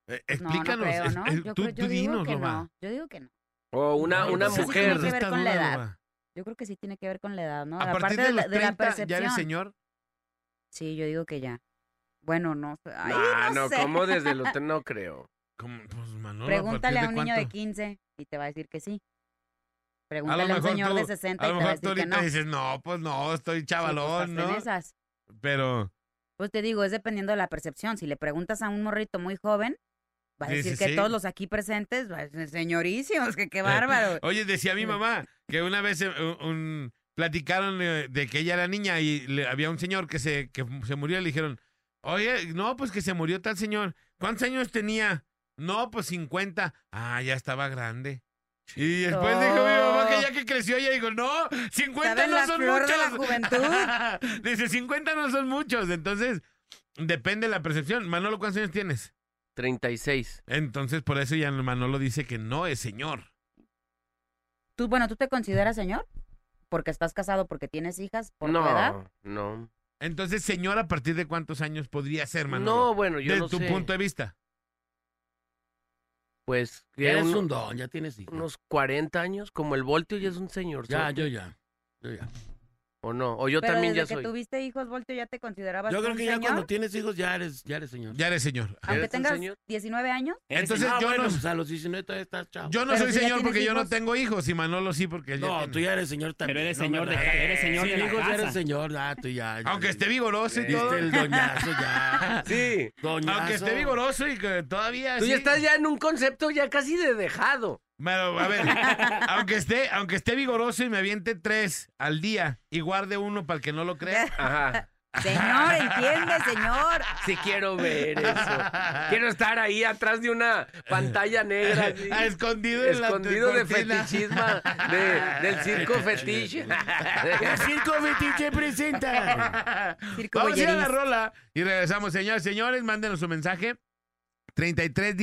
Speaker 2: Eh,
Speaker 3: no, no
Speaker 2: explícanos,
Speaker 3: creo,
Speaker 2: es-
Speaker 3: ¿no?
Speaker 2: es-
Speaker 3: Yo
Speaker 2: tú,
Speaker 3: creo- yo
Speaker 2: tú
Speaker 3: digo
Speaker 2: dinos,
Speaker 3: que no. Yo digo que no.
Speaker 4: O una, una
Speaker 2: sé si
Speaker 3: tiene
Speaker 4: mujer.
Speaker 3: que ver con la edad. Yo creo que sí tiene que ver con la edad, ¿no?
Speaker 2: A partir
Speaker 3: Aparte
Speaker 2: de
Speaker 3: de, la,
Speaker 2: los
Speaker 3: de la
Speaker 2: 30 ya
Speaker 3: percepción.
Speaker 2: eres señor.
Speaker 3: Sí, yo digo que ya. Bueno, no. Ay,
Speaker 4: Ah,
Speaker 3: no,
Speaker 4: no,
Speaker 3: sé.
Speaker 4: ¿cómo desde los No creo.
Speaker 2: Como, pues, Manolo,
Speaker 3: Pregúntale a
Speaker 2: partir
Speaker 3: un niño de
Speaker 2: cuánto?
Speaker 3: 15 y te va a decir que sí.
Speaker 2: A
Speaker 3: Pregúntale a, un señor
Speaker 2: tú,
Speaker 3: de 60
Speaker 2: a
Speaker 3: y te va a
Speaker 2: mejor tú
Speaker 3: decir que
Speaker 2: ahorita
Speaker 3: no.
Speaker 2: dices, no, pues no, estoy
Speaker 3: Sí, pues,
Speaker 2: chavalón,
Speaker 3: en
Speaker 2: ¿no?
Speaker 3: esas.
Speaker 2: Pero,
Speaker 3: Pues te digo, es dependiendo de la percepción. Si le preguntas a un morrito muy joven, va a decir
Speaker 2: sí,
Speaker 3: que
Speaker 2: sí.
Speaker 3: todos los aquí presentes, señorísimos, que qué bárbaro.
Speaker 2: oye, decía mi mamá que una vez eh, un, un- platicaron eh, de que ella era niña y le- había un señor que se, que se murió y le dijeron, oye, no, pues que se murió tal señor. ¿Cuántos años tenía? No, pues 50. Ah, ya estaba grande. Y después dijo mi mamá que ya que creció, ella dijo, no, 50
Speaker 3: Estaba en
Speaker 2: no son
Speaker 3: flor
Speaker 2: muchos.
Speaker 3: de la juventud.
Speaker 2: Dice, 50 no son muchos. Entonces, depende de la percepción. Manolo, ¿cuántos años tienes?
Speaker 4: 36.
Speaker 2: Entonces, por eso ya Manolo dice que no es señor.
Speaker 3: Tú, bueno, ¿tú te consideras señor? Porque estás casado, porque tienes hijas, por tu edad.
Speaker 4: No, no.
Speaker 2: Entonces, señor, ¿a partir de cuántos años podría ser, Manolo?
Speaker 4: No, bueno, yo
Speaker 2: Desde
Speaker 4: no
Speaker 2: tu
Speaker 4: sé.
Speaker 2: punto de vista.
Speaker 4: Pues,
Speaker 6: Ya eres un don, ya tienes hijos.
Speaker 4: unos 40 años, como el voltio ya es un señor.
Speaker 6: Ya, yo ya. Yo ya.
Speaker 4: ¿O no? O yo
Speaker 3: Pero
Speaker 4: también
Speaker 3: desde
Speaker 4: ya
Speaker 3: que
Speaker 4: soy.
Speaker 3: tuviste hijos, Voltio, ¿ya te considerabas
Speaker 6: Yo creo
Speaker 3: un
Speaker 6: que ya
Speaker 3: señor?
Speaker 6: cuando tienes hijos ya eres, ya eres señor.
Speaker 2: Ya eres señor.
Speaker 3: Aunque
Speaker 4: ¿Eres un
Speaker 3: tengas
Speaker 4: señor?
Speaker 3: 19 años.
Speaker 5: Eres
Speaker 2: Entonces,
Speaker 6: Ah,
Speaker 2: yo
Speaker 6: bueno,
Speaker 2: no-
Speaker 6: pues a los 19 todavía estás chavo.
Speaker 2: Yo no
Speaker 3: Pero
Speaker 2: soy
Speaker 3: ya
Speaker 2: señor porque yo no
Speaker 3: hijos.
Speaker 2: tengo hijos y Manolo sí porque él ya
Speaker 6: No,
Speaker 2: tiene.
Speaker 6: tú ya eres señor también.
Speaker 5: Pero eres
Speaker 6: no
Speaker 5: señor,
Speaker 6: me
Speaker 5: de, eres señor
Speaker 6: Sí,
Speaker 5: de la
Speaker 6: hijos, ya
Speaker 5: casa.
Speaker 6: eres señor, ah, tú ya. ya.
Speaker 2: Aunque esté vigoroso y
Speaker 6: Diste
Speaker 2: todo.
Speaker 6: el doñazo ya.
Speaker 4: Sí.
Speaker 6: Doñazo.
Speaker 2: Aunque esté vigoroso y que todavía
Speaker 4: Tú
Speaker 2: sí.
Speaker 4: ya estás ya en un concepto ya casi de dejado.
Speaker 2: Pero, a ver, aunque esté, aunque esté vigoroso y me aviente tres al día y guarde uno para el que no lo crea.
Speaker 4: Ajá.
Speaker 3: Señor, entiende, señor.
Speaker 4: Sí quiero ver eso. Quiero estar ahí atrás de una pantalla negra. así,
Speaker 2: Ah, escondido en la
Speaker 4: escondido de
Speaker 2: cortina.
Speaker 4: fetichismo de- del circo fetiche.
Speaker 6: El circo Fetiche presenta.
Speaker 3: Circo
Speaker 2: Vamos a ir a la rola y regresamos, señores. Señores, mándenos su mensaje. 33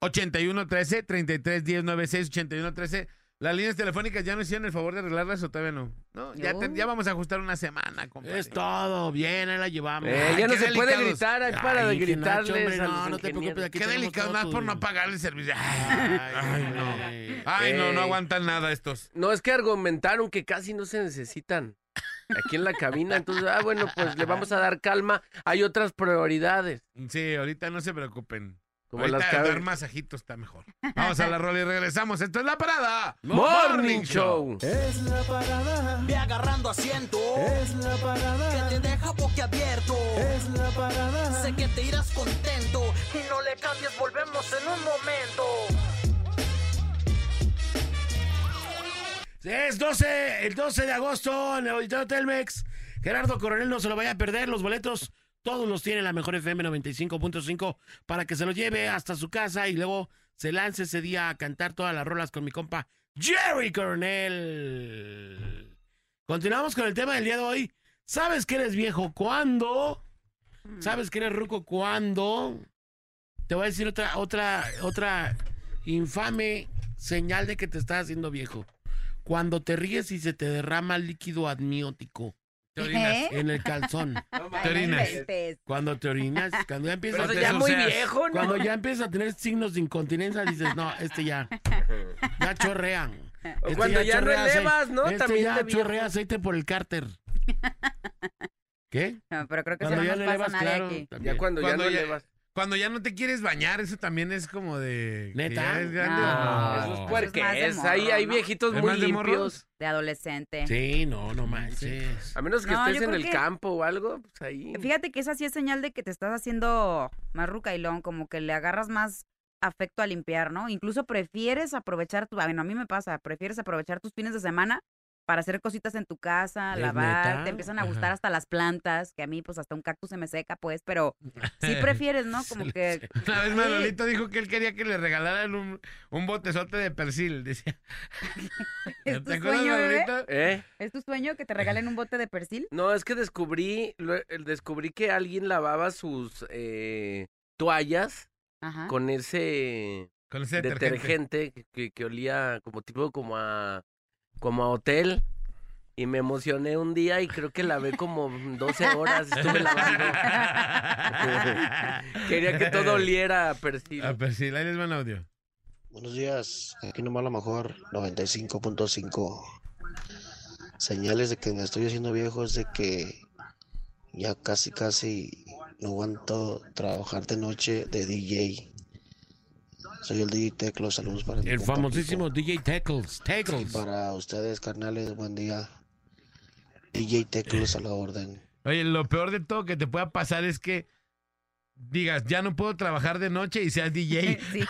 Speaker 2: 10 96 81 13 33 10 96 81 13 Las líneas telefónicas ya no hicieron el favor de arreglarlas o todavía no. No, ya, te- ya vamos a ajustar una semana, compadre.
Speaker 6: Es todo, bien, ahí la llevamos.
Speaker 4: Eh,
Speaker 2: Ay,
Speaker 4: ya no se puede gritar, hay para
Speaker 6: Ay,
Speaker 4: de
Speaker 6: nacho,
Speaker 4: gritarles
Speaker 6: hombre, no, no te preocupes, aquí
Speaker 2: Qué delicado, más por no pagar el servicio.
Speaker 6: Ay,
Speaker 2: Ay, no. Ay, no, no
Speaker 4: Ey.
Speaker 2: aguantan nada estos.
Speaker 4: No, es que argumentaron que casi no se necesitan. aquí en la cabina. Entonces, ah, bueno, pues le vamos a dar calma. Hay otras prioridades.
Speaker 2: Sí, ahorita no se preocupen.
Speaker 4: Como
Speaker 2: ahorita
Speaker 4: las cabe-
Speaker 2: dar masajitos está mejor. Vamos a la rola y regresamos. Esto es La Parada.
Speaker 4: Morning Show.
Speaker 1: Es la parada. Ve agarrando asiento. Es la parada. Que te deja boquiabierto. Es la parada. Sé que te irás contento. Y no le cambies, volvemos en un momento.
Speaker 6: Es 12, el 12 de agosto en el Auditorio Telmex. Gerardo Coronel no se lo vaya a perder. Los boletos todos los tiene la mejor FM 95.5 para que se los lleve hasta su casa y luego se lance ese día a cantar todas las rolas con mi compa Jerry Coronel. Continuamos con el tema del día de hoy. ¿Sabes que eres viejo cuándo? ¿Sabes que eres ruco cuándo? Te voy a decir otra, otra, otra infame señal de que te estás haciendo viejo. Cuando te ríes y se te derrama líquido amniótico
Speaker 2: Te orinas.
Speaker 3: ¿Eh?
Speaker 6: en el calzón.
Speaker 2: Te orinas.
Speaker 6: Cuando te orinas, cuando ya empiezas
Speaker 4: Pero
Speaker 6: a
Speaker 4: eso
Speaker 2: te
Speaker 4: ya muy
Speaker 2: suceas.
Speaker 4: viejo, ¿no?
Speaker 6: cuando ya empiezas a tener signos de incontinencia, dices, no, este ya, ya chorrean.
Speaker 4: O cuando ya no
Speaker 6: chorrea
Speaker 4: elevas,
Speaker 6: acei-
Speaker 4: ¿no?
Speaker 6: Este
Speaker 4: También
Speaker 6: ya chorrea aceite por el cárter. ¿Qué?
Speaker 3: No, pero creo que
Speaker 6: Cuando ya
Speaker 3: no
Speaker 6: le
Speaker 3: nos
Speaker 6: elevas,
Speaker 3: pasa a nadie
Speaker 6: claro.
Speaker 3: aquí.
Speaker 6: también.
Speaker 4: Ya cuando,
Speaker 2: Cuando
Speaker 4: ya no
Speaker 2: ya-
Speaker 4: elevas.
Speaker 2: Cuando ya no te quieres bañar, eso también es como de. que
Speaker 6: ¿Neta?
Speaker 2: ya eres grande.
Speaker 3: No.
Speaker 2: No.
Speaker 4: Eso es
Speaker 3: Eso es morro,
Speaker 4: hay
Speaker 3: ¿no?
Speaker 4: viejitos
Speaker 2: ¿Es
Speaker 4: muy
Speaker 2: más de morros?
Speaker 4: limpios.
Speaker 3: De adolescente.
Speaker 6: Sí, no, no manches.
Speaker 4: A menos que
Speaker 3: No,
Speaker 4: estés en el
Speaker 3: que-
Speaker 4: campo o algo, pues ahí.
Speaker 3: Fíjate que esa sí es señal de que te estás haciendo más rucailón, como que le agarras más afecto a limpiar, ¿no? Incluso prefieres aprovechar tu, bueno, a mí me pasa, prefieres aprovechar tus fines de semana para hacer cositas en tu casa,
Speaker 6: ¿Es
Speaker 3: lavar,
Speaker 6: neta?
Speaker 3: te empiezan a
Speaker 2: Ajá.
Speaker 3: gustar hasta las plantas, que a mí pues hasta un cactus se me seca, pues, pero sí prefieres, ¿no? Como que
Speaker 2: Una vez. Manolito dijo que él quería que le regalaran un, un botezote de persil. Decía.
Speaker 3: ¿Es tu
Speaker 2: ¿Te acuerdas,
Speaker 3: sueño?
Speaker 2: Manolito?
Speaker 4: ¿Eh?
Speaker 3: ¿Es tu sueño que te regalen un bote de persil?
Speaker 4: No, es que descubrí, descubrí que alguien lavaba sus eh, toallas
Speaker 3: Ajá.
Speaker 4: con ese
Speaker 2: Con ese detergente.
Speaker 4: que- que olía como tipo como a como a hotel y me emocioné un día y creo que lavé como 12 horas estuve lavando. Quería que todo oliera a persil.
Speaker 2: A persil, ahí les van audio.
Speaker 9: Buenos días, aquí nomás a lo mejor 95.5. Señales de que me estoy haciendo viejo es de que ya casi casi no aguanto trabajar de noche de DJ. Soy el DJ Teclo, saludos para
Speaker 6: El famosísimo DJ.
Speaker 9: Pipo.
Speaker 6: Tackles.
Speaker 9: Para ustedes, carnales, buen día. DJ Teclos a la orden.
Speaker 2: Oye, lo peor de todo que te pueda pasar es que digas, ya no puedo trabajar de noche y seas DJ.
Speaker 3: Sí.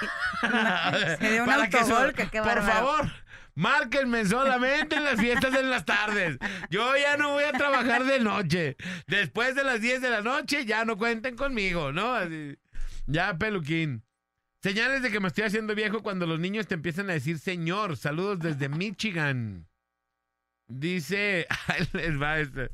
Speaker 3: Se dio un
Speaker 2: Para que
Speaker 3: autogol,
Speaker 2: so-
Speaker 3: que qué
Speaker 2: Por
Speaker 3: bárbaro.
Speaker 2: favor, márquenme solamente en las fiestas en las tardes. Yo ya no voy a trabajar de noche. Después de las 10 de la noche ya no cuenten conmigo, ¿no? Así, ya, peluquín. Señales de que me estoy haciendo viejo cuando los niños te empiezan a decir señor. Saludos desde Michigan. Dice, ahí les va este.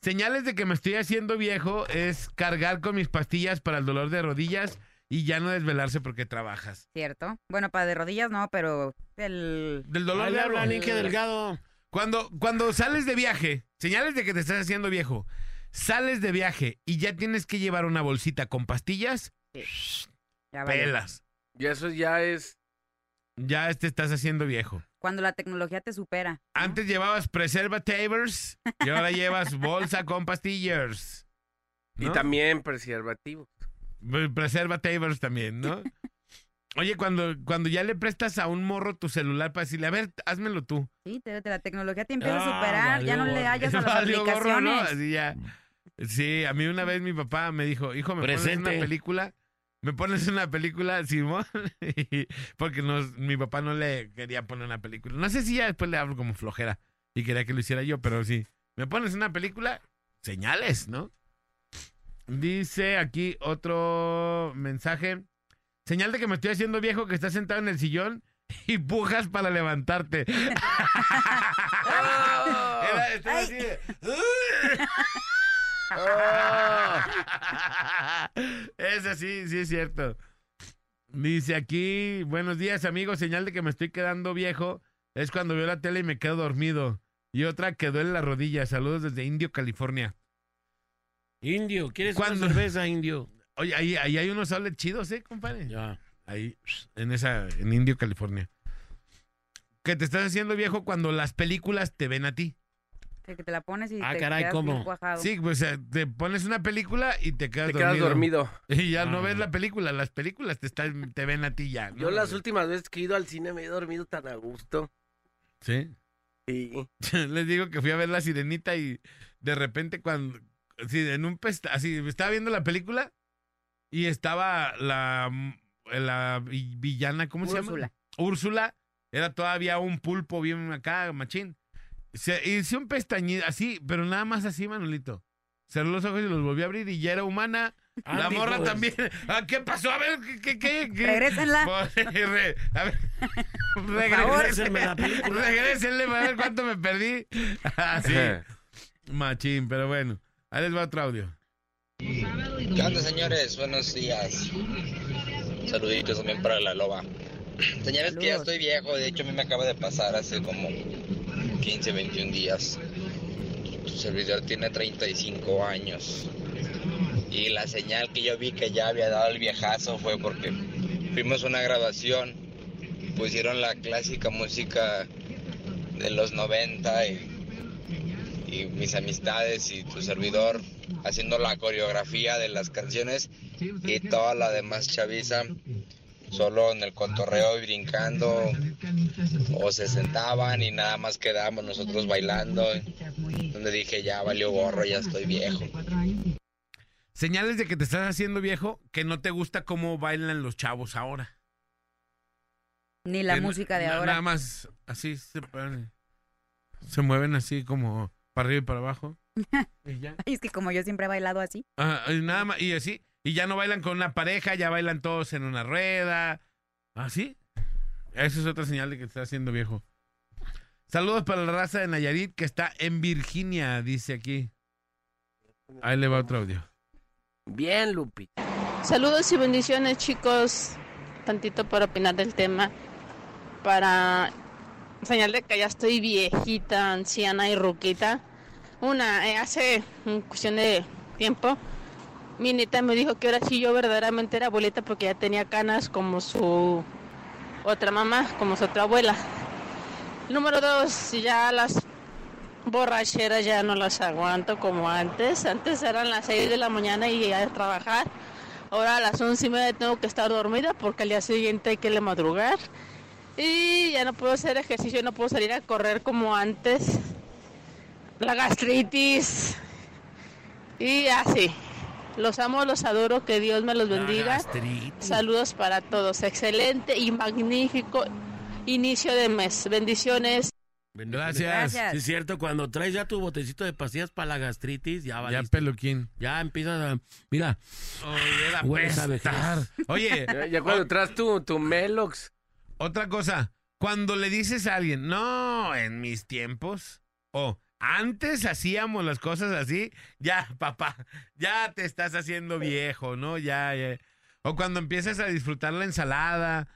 Speaker 2: Señales de que me estoy haciendo viejo es cargar con mis pastillas para el dolor de rodillas y ya no desvelarse porque trabajas.
Speaker 3: Cierto. Bueno, para de rodillas no, pero el...
Speaker 2: Del dolor de
Speaker 6: le habla
Speaker 2: algo.
Speaker 6: Ninja Delgado.
Speaker 2: Cuando, cuando sales de viaje, señales de que te estás haciendo viejo, sales de viaje y ya tienes que llevar una bolsita con pastillas,
Speaker 3: Ya
Speaker 2: pelas.
Speaker 4: Y eso ya es
Speaker 2: Ya te estás haciendo viejo.
Speaker 3: Cuando la tecnología te supera. ¿no?
Speaker 2: Antes llevabas preservatives y ahora llevas bolsa con pastillas.
Speaker 4: y
Speaker 2: ¿no?
Speaker 4: también preservativo.
Speaker 2: Pre- Preservatives también, ¿no? Oye, cuando, cuando ya le prestas a un morro tu celular para decirle, a ver, házmelo tú.
Speaker 3: Sí, te- te- la tecnología te empieza
Speaker 6: Ah,
Speaker 3: a superar, ya no le hallas a las
Speaker 2: gorro, ¿no?
Speaker 3: aplicaciones.
Speaker 2: Así ya. Sí, a mí una vez mi papá me dijo, hijo, ¿me pones
Speaker 6: Presente.
Speaker 2: una película? ¿Me pones una película, Simón? Porque nos- mi papá no le quería poner una película. No sé si ya después le hablo como flojera y quería que lo hiciera yo, pero sí. ¿Me pones una película? Señales, ¿no? Dice aquí otro mensaje. Señal de que me estoy haciendo viejo que estás sentado en el sillón y pujas para levantarte. Era- estaba así de- Ese sí, sí es cierto. Dice aquí, buenos días amigos, señal de que me estoy quedando viejo es cuando veo la tele y me quedo dormido. Y otra que duele la rodilla. Saludos desde Indio, California.
Speaker 6: Indio, ¿quieres
Speaker 2: ¿Cuándo?
Speaker 6: una cerveza, Indio?
Speaker 2: Oye, ahí, ahí hay unos sables chidos, ¿eh, compadre?
Speaker 6: Ya.
Speaker 2: Ahí, en esa, en Indio, California. Que te estás haciendo viejo cuando las películas te ven a ti.
Speaker 3: Que te la pones y
Speaker 6: Ah,
Speaker 3: te
Speaker 6: caray,
Speaker 3: quedas
Speaker 6: ¿cómo?
Speaker 3: bien cuajado.
Speaker 2: Sí, pues eh, te pones una película y te quedas
Speaker 4: Te quedas dormido.
Speaker 2: Y ya no
Speaker 6: Ah.
Speaker 2: ves la película, las películas te, están, te ven a ti ya. ¿no?
Speaker 4: Yo las últimas veces que he ido al cine me he dormido tan a gusto.
Speaker 2: Sí.
Speaker 4: Y
Speaker 2: Les digo que fui a ver la sirenita y de repente cuando, sí, en un pesta, así, estaba viendo la película y estaba la, la vi- villana, ¿cómo se
Speaker 3: Úrsula.
Speaker 2: llama? Úrsula, era todavía un pulpo bien acá, machín. Se hizo un pestañido, así, pero nada más así, Manolito. Cerró los ojos y los volvió a abrir y ya era humana.
Speaker 6: Ah,
Speaker 2: la morra también. Ah, ¿Qué pasó? A ver, ¿qué, qué, qué? qué?
Speaker 3: Regrésenla.
Speaker 2: Pues, re- a ver, regrésenme la película. Regrésenle para ver cuánto me perdí. Así. Machín, pero bueno. Ahí les va otro audio.
Speaker 10: ¿Qué onda, señores? Buenos días. Saluditos también para la loba. Señores, que ya estoy viejo. De hecho, a mí me acaba de pasar hace como 15, 21 días. Tu servidor tiene 35 años. Y la señal que yo vi que ya había dado el viejazo fue porque fuimos una grabación. Pusieron la clásica música de los 90 y y mis amistades y tu servidor haciendo la coreografía de las canciones y toda la demás chaviza solo en el cotorreo y brincando o se sentaban y nada más quedábamos nosotros bailando donde dije ya valió gorro ya estoy viejo
Speaker 2: Señales de que te estás haciendo viejo, que no te gusta cómo bailan los chavos ahora.
Speaker 3: Ni la
Speaker 2: Que
Speaker 3: música de
Speaker 2: na-
Speaker 3: ahora.
Speaker 2: Nada más así se, se mueven así como para arriba y para abajo. y ya.
Speaker 3: Ay, es que como yo siempre he bailado así.
Speaker 2: Ah, y nada más, y así. Y ya no bailan con una pareja, ya bailan todos en una rueda. ¿Así? Esa es otra señal de que te estás haciendo viejo. Saludos para la raza de Nayarit que está en Virginia, dice aquí. Ahí le va otro audio.
Speaker 4: bien, Lupi.
Speaker 11: Saludos y bendiciones chicos, tantito para opinar del tema, para señal de que ya estoy viejita, anciana y ruquita. Una, eh, hace cuestión de tiempo, mi nieta me dijo que ahora sí yo verdaderamente era abuelita porque ya tenía canas como su otra mamá, como su otra abuela. Número dos, ya las borracheras ya no las aguanto como antes. Antes eran las 6 de la mañana y ya a trabajar. Ahora a las once y media tengo que estar dormida porque al día siguiente hay que le madrugar. Y ya no puedo hacer ejercicio, no puedo salir a correr como antes. La gastritis. Y así. Los amo, los adoro, que Dios me los bendiga. Saludos para todos. Excelente y magnífico inicio de mes. Bendiciones.
Speaker 2: Gracias.
Speaker 3: Gracias.
Speaker 6: Sí, es cierto, cuando traes ya tu botecito de pastillas para la gastritis, ya
Speaker 2: Ya
Speaker 6: valiste.
Speaker 2: peluquín.
Speaker 6: Ya empiezas a... Mira,
Speaker 2: Oye, la
Speaker 6: Hueles a
Speaker 2: apestar. Oye,
Speaker 4: Ya, ya cuando traes tu, tu Melox.
Speaker 2: otra cosa. Cuando le dices a alguien, no, en mis tiempos, o antes hacíamos las cosas así, ya, papá, ya te estás haciendo viejo, ¿no? Ya, ya. O cuando empiezas a disfrutar la ensalada,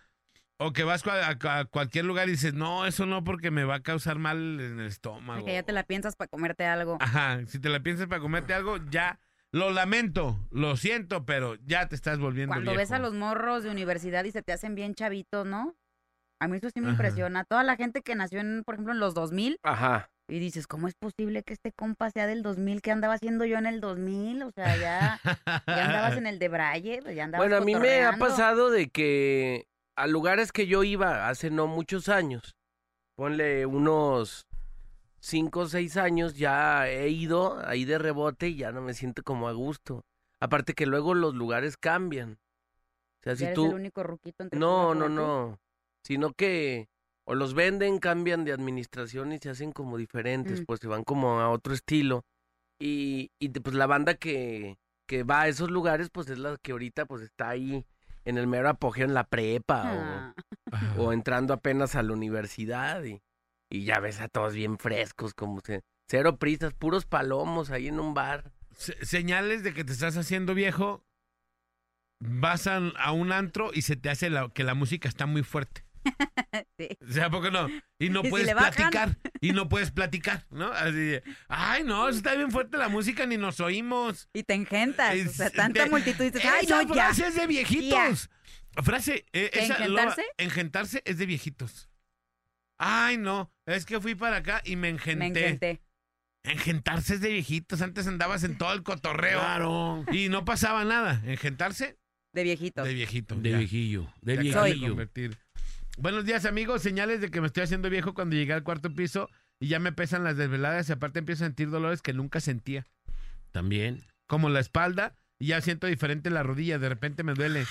Speaker 2: o que vas a, a- a cualquier lugar y dices, no, eso no porque me va a causar mal en el estómago.
Speaker 3: Que ya te la piensas para comerte algo.
Speaker 2: Ajá, si te la piensas para comerte algo, ya, lo lamento, lo siento, pero ya te estás volviendo
Speaker 3: Cuando
Speaker 2: viejo.
Speaker 3: ves a los morros de universidad y se te hacen bien chavitos, ¿no? A mí eso sí me
Speaker 2: Ajá.
Speaker 3: impresiona. Toda la gente que nació, en, por ejemplo, en los 2000,
Speaker 4: Ajá.
Speaker 3: Y dices, ¿cómo es posible que este compa sea del 2000? ¿Qué andaba haciendo yo en el 2000? O sea, ya, ya andabas en el de Braille, ya andabas
Speaker 4: Bueno, a mí me ha pasado de que a lugares que yo iba hace no muchos años, ponle unos cinco o seis años, ya he ido ahí de rebote y ya no me siento como a gusto. Aparte que luego los lugares cambian. O sea, si
Speaker 3: eres
Speaker 4: tú...
Speaker 3: el único ruquito entre
Speaker 4: No, no, no. Sino que o los venden, cambian de administración y se hacen como diferentes,
Speaker 3: Mm.
Speaker 4: pues se van como a otro estilo. Y, y pues la banda que, que va a esos lugares, pues es la que ahorita pues está ahí en el mero apogeo en la prepa
Speaker 3: Ah,
Speaker 4: o, o entrando apenas a la universidad y, y ya ves a todos bien frescos, como se, cero prisas, puros palomos ahí en un bar.
Speaker 2: Se- señales de que te estás haciendo viejo, vas a, a un antro y se te hace la- que la música está muy fuerte.
Speaker 3: sí.
Speaker 2: O sea, ¿por qué no? Y no
Speaker 3: ¿Y si
Speaker 2: puedes platicar. Y no puedes platicar, ¿no? Así de, ay, no, está bien fuerte la música, ni nos oímos.
Speaker 3: Y te engentas, o sea,
Speaker 2: Es
Speaker 3: tanta
Speaker 2: de-
Speaker 3: multitud dices, ay, no, ya.
Speaker 2: frase es de viejitos. Frase, eh,
Speaker 3: ¿Qué,
Speaker 2: esa loba-
Speaker 3: engentarse?
Speaker 2: engentarse es de viejitos. Ay, no, es que fui para acá y me engenté.
Speaker 3: Me engenté.
Speaker 2: Engentarse es de viejitos. Antes andabas en todo el cotorreo.
Speaker 6: Claro.
Speaker 2: Y no pasaba nada. Engentarse
Speaker 3: De viejitos.
Speaker 2: de viejito.
Speaker 6: De
Speaker 2: ya.
Speaker 6: viejillo. De
Speaker 2: de
Speaker 6: viejillo.
Speaker 2: Buenos días, amigos. Señales de que me estoy haciendo viejo cuando llegué al cuarto piso y ya me pesan las desveladas y aparte empiezo a sentir dolores que nunca sentía.
Speaker 6: También.
Speaker 2: Como la espalda y ya siento diferente la rodilla. De repente me duele.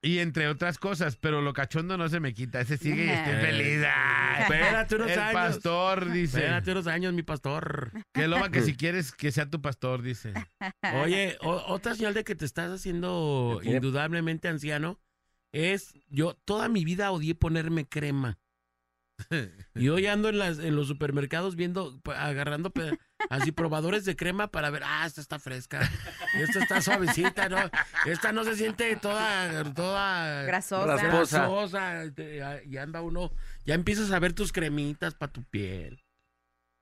Speaker 2: Y entre otras cosas, pero lo cachondo no se me quita. Ese sigue y estoy
Speaker 6: Eh,
Speaker 2: feliz. Ay,
Speaker 6: Espérate unos
Speaker 2: el
Speaker 6: años.
Speaker 2: pastor dice.
Speaker 6: Espérate unos años, mi pastor.
Speaker 2: Que loba que si quieres que sea tu pastor, dice.
Speaker 6: Oye, o- otra señal de que te estás haciendo indudablemente anciano es, yo toda mi vida odié ponerme crema. Y hoy ando en, las, en los supermercados viendo, agarrando así probadores de crema para ver, ah, esta está fresca, esta está suavecita, ¿no? Esta no se siente toda, toda
Speaker 3: Grasosa.
Speaker 6: Grasosa, te- Y anda uno, ya empiezas a ver tus cremitas para tu piel.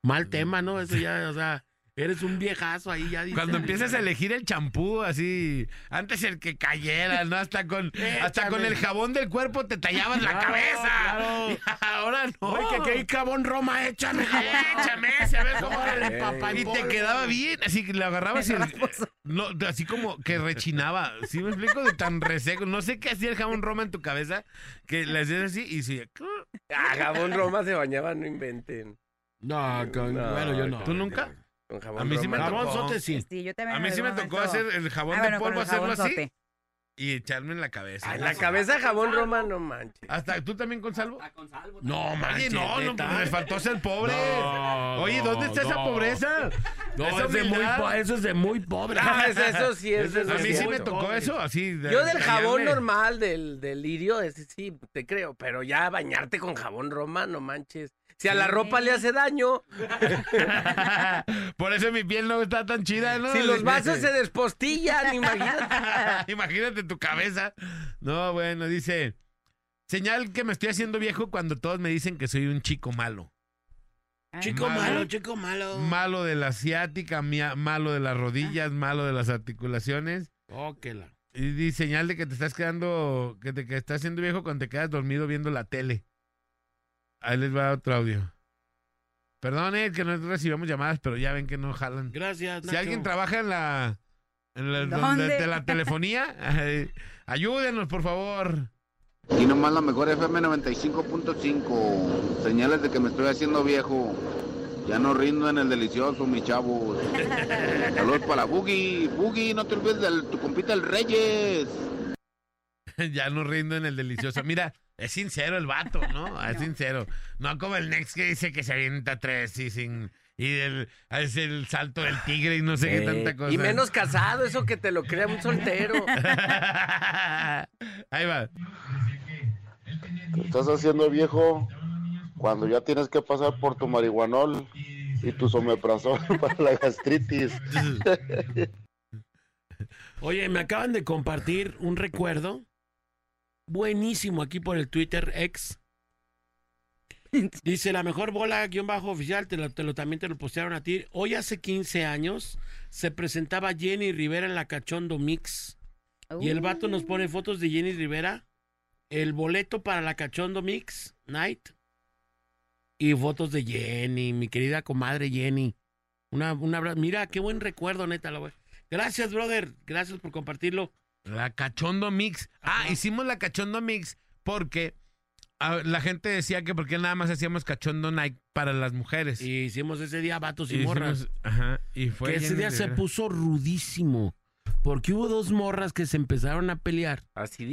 Speaker 6: Mal tema, ¿no? Eso ya, o sea, eres un viejazo ahí ya. dices,
Speaker 2: Cuando empiezas a elegir el champú, así, antes el que cayera, ¿no? Hasta con, hasta con el jabón del cuerpo te tallabas la
Speaker 6: Claro,
Speaker 2: cabeza.
Speaker 6: claro.
Speaker 2: Y ahora no.
Speaker 6: Oye, que, que hay jabón Roma, échame jabón.
Speaker 2: Échame ese, a ver cómo
Speaker 6: Órale,
Speaker 2: le
Speaker 6: papá,
Speaker 2: Y te quedaba bien, así que lo agarrabas y el- no, así como que rechinaba. ¿Sí me explico? De tan reseco. No sé qué hacía el jabón Roma en tu cabeza, que le hacías así y sí.
Speaker 4: Ah, jabón Roma se bañaba, no inventen.
Speaker 6: No, con-
Speaker 4: No,
Speaker 6: bueno, yo no.
Speaker 2: ¿Tú nunca?
Speaker 4: Con jabón
Speaker 2: A mí sí me tocó.
Speaker 6: Jabón sote sí.
Speaker 3: Sí, yo también
Speaker 2: A mí sí me tocó hacer el jabón
Speaker 3: Ah,
Speaker 2: de
Speaker 3: bueno,
Speaker 2: polvo, hacerlo así y echarme en la cabeza.
Speaker 4: En la cabeza jabón Roma, no manches.
Speaker 2: Hasta tú también con salvo.
Speaker 6: No,
Speaker 2: Oye,
Speaker 6: manches,
Speaker 2: no, no, pues me faltó ser pobre.
Speaker 6: No,
Speaker 2: Oye, ¿dónde está esa pobreza?
Speaker 6: No,
Speaker 2: Esa
Speaker 6: es de muy, eso es de muy pobre.
Speaker 4: Ah, eso- eso sí es de
Speaker 2: A mí sí me tocó eso, así. de-
Speaker 4: Yo del
Speaker 2: de
Speaker 4: jabón
Speaker 2: callarme.
Speaker 4: normal, del, del lirio, ese sí, te creo, pero ya bañarte con jabón Roma, no manches. Si a la ropa le hace daño,
Speaker 2: Por eso mi piel no está tan chida, ¿no?
Speaker 4: si los vasos se despostillan, imagínate.
Speaker 2: Imagínate tu cabeza. No, bueno, dice. Señal que me estoy haciendo viejo cuando todos me dicen que soy un chico malo.
Speaker 6: Chico
Speaker 2: Malo.
Speaker 6: malo, chico malo.
Speaker 2: Malo de la asiática, malo de las rodillas, malo de las articulaciones.
Speaker 6: Oh, que la-
Speaker 2: Y dice señal de que te estás quedando, que te que estás haciendo viejo cuando te quedas dormido viendo la tele. Ahí les va otro audio. Perdón, eh, que no recibimos llamadas, pero ya ven que no jalan.
Speaker 6: Gracias,
Speaker 2: Si
Speaker 6: Nacho.
Speaker 2: alguien trabaja en la, en la
Speaker 3: ¿Dónde?
Speaker 2: de la telefonía, eh, ayúdenos, por favor.
Speaker 12: Y nomás la mejor FM 95.5. Señales de que me estoy haciendo viejo. Ya no rindo en el delicioso, mis chavos. Saludos para Boogie. Boogie, no te olvides de tu compita el Reyes.
Speaker 2: ya no rindo en el delicioso. Mira, es sincero el vato, ¿no? Es sincero. No como el Next que dice que se avienta tres y sin... Y el, es el salto del tigre y no sé qué tanta cosa.
Speaker 4: y menos casado, eso que te lo crea un soltero.
Speaker 2: Ahí va.
Speaker 12: Te estás haciendo viejo cuando ya tienes que pasar por tu marihuanol y tu someprazol para la gastritis.
Speaker 6: Oye, me acaban de compartir un recuerdo buenísimo aquí por el Twitter X. Dice, la mejor bola guion bajo oficial, te lo, te lo- también te lo postearon a ti. Hoy hace 15 años se presentaba Jenny Rivera en la Cachondo Mix. Y el vato nos pone fotos de Jenny Rivera, el boleto para la Cachondo Mix Night y fotos de Jenny, mi querida comadre Jenny. Una, un abrazo. Mira, qué buen recuerdo, neta. la Gracias, brother. Gracias por compartirlo.
Speaker 2: La Cachondo Mix. Ah,
Speaker 6: Ajá.
Speaker 2: hicimos la Cachondo Mix porque la gente decía que porque nada más hacíamos Cachondo Night para las mujeres.
Speaker 6: Y hicimos ese día vatos y,
Speaker 2: Y
Speaker 6: morras.
Speaker 2: hicimos- ajá, y fue
Speaker 6: que ese día se puso rudísimo. Porque hubo dos morras que se empezaron a pelear.
Speaker 4: Así.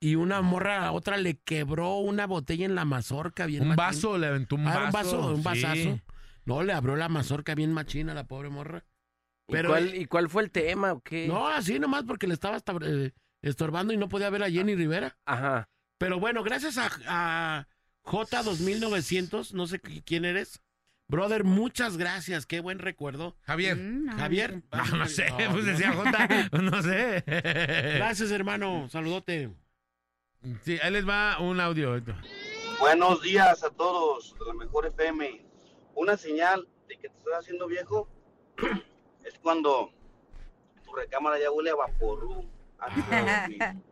Speaker 6: Y una morra a otra le quebró una botella en la mazorca bien
Speaker 2: Un
Speaker 6: machín.
Speaker 2: vaso, le aventó un
Speaker 6: Ah,
Speaker 2: vaso.
Speaker 6: un vaso, un
Speaker 2: sí.
Speaker 6: vasazo. No, le abrió la mazorca bien machina a la pobre morra.
Speaker 4: ¿Y,
Speaker 6: Pero-
Speaker 4: cuál, ¿Y cuál fue el tema o qué?
Speaker 6: No, así nomás porque le estaba hasta, eh, estorbando y no podía ver a Jenny Rivera.
Speaker 4: Ajá.
Speaker 6: Pero bueno, gracias a, a J2900, no sé qui- quién eres. Brother, muchas gracias, qué buen recuerdo.
Speaker 2: Javier.
Speaker 3: Mm, no,
Speaker 6: Javier.
Speaker 2: Ah, no sé,
Speaker 6: No,
Speaker 2: pues
Speaker 6: no.
Speaker 2: decía J, no sé.
Speaker 6: Gracias, hermano. Saludote.
Speaker 2: Sí, ahí les va un audio.
Speaker 12: Buenos días a todos de la mejor FM. Una señal de que te estás haciendo viejo es cuando tu recámara ya huele a vaporú.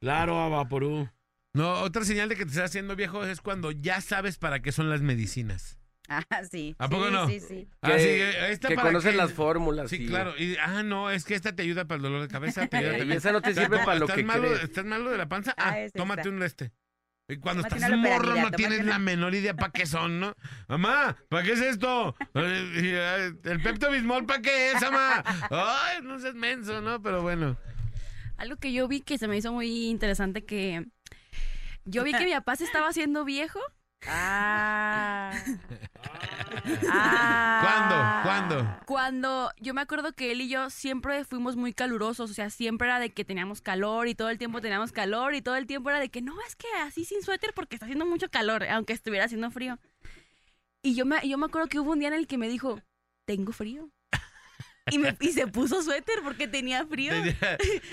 Speaker 6: Claro, a Vaporú.
Speaker 2: No, otra señal de que te estás haciendo viejo es cuando ya sabes para qué son las medicinas.
Speaker 3: Ah, sí.
Speaker 2: ¿A poco
Speaker 3: sí,
Speaker 2: no?
Speaker 3: Sí, sí.
Speaker 2: Ah,
Speaker 4: Que-
Speaker 2: sí, eh, ¿esta
Speaker 4: que
Speaker 2: para
Speaker 4: conocen las fórmulas.
Speaker 2: Sí, claro. Y, ah, no, es que esta te ayuda para el dolor de cabeza. Te ayuda
Speaker 4: y
Speaker 2: también.
Speaker 4: esa no te sirve para lo
Speaker 2: ¿Estás
Speaker 4: que
Speaker 2: malo,
Speaker 4: crees.
Speaker 2: ¿Estás malo de la panza? Ah,
Speaker 3: Ah,
Speaker 2: tómate
Speaker 3: esta.
Speaker 2: un de este. Y cuando
Speaker 3: Tómate
Speaker 2: estás morro no tienes la menor idea para qué son, ¿no? Mamá, ¿para qué es esto? El Pepto Bismol, ¿para qué es, mamá? Ay, no seas menso, ¿no? Pero bueno.
Speaker 13: Algo que yo vi que se me hizo muy interesante que yo vi que mi papá se estaba haciendo viejo.
Speaker 3: Ah. Ah.
Speaker 2: ¿Cuándo? ¿Cuándo?
Speaker 13: Cuando yo me acuerdo que él y yo siempre fuimos muy calurosos, o sea, siempre era de que teníamos calor y todo el tiempo teníamos calor y todo el tiempo era de que no, es que así sin suéter porque está haciendo mucho calor, aunque estuviera haciendo frío. Y yo me, yo me acuerdo que hubo un día en el que me dijo, tengo frío. Y, me, y se puso suéter porque tenía frío.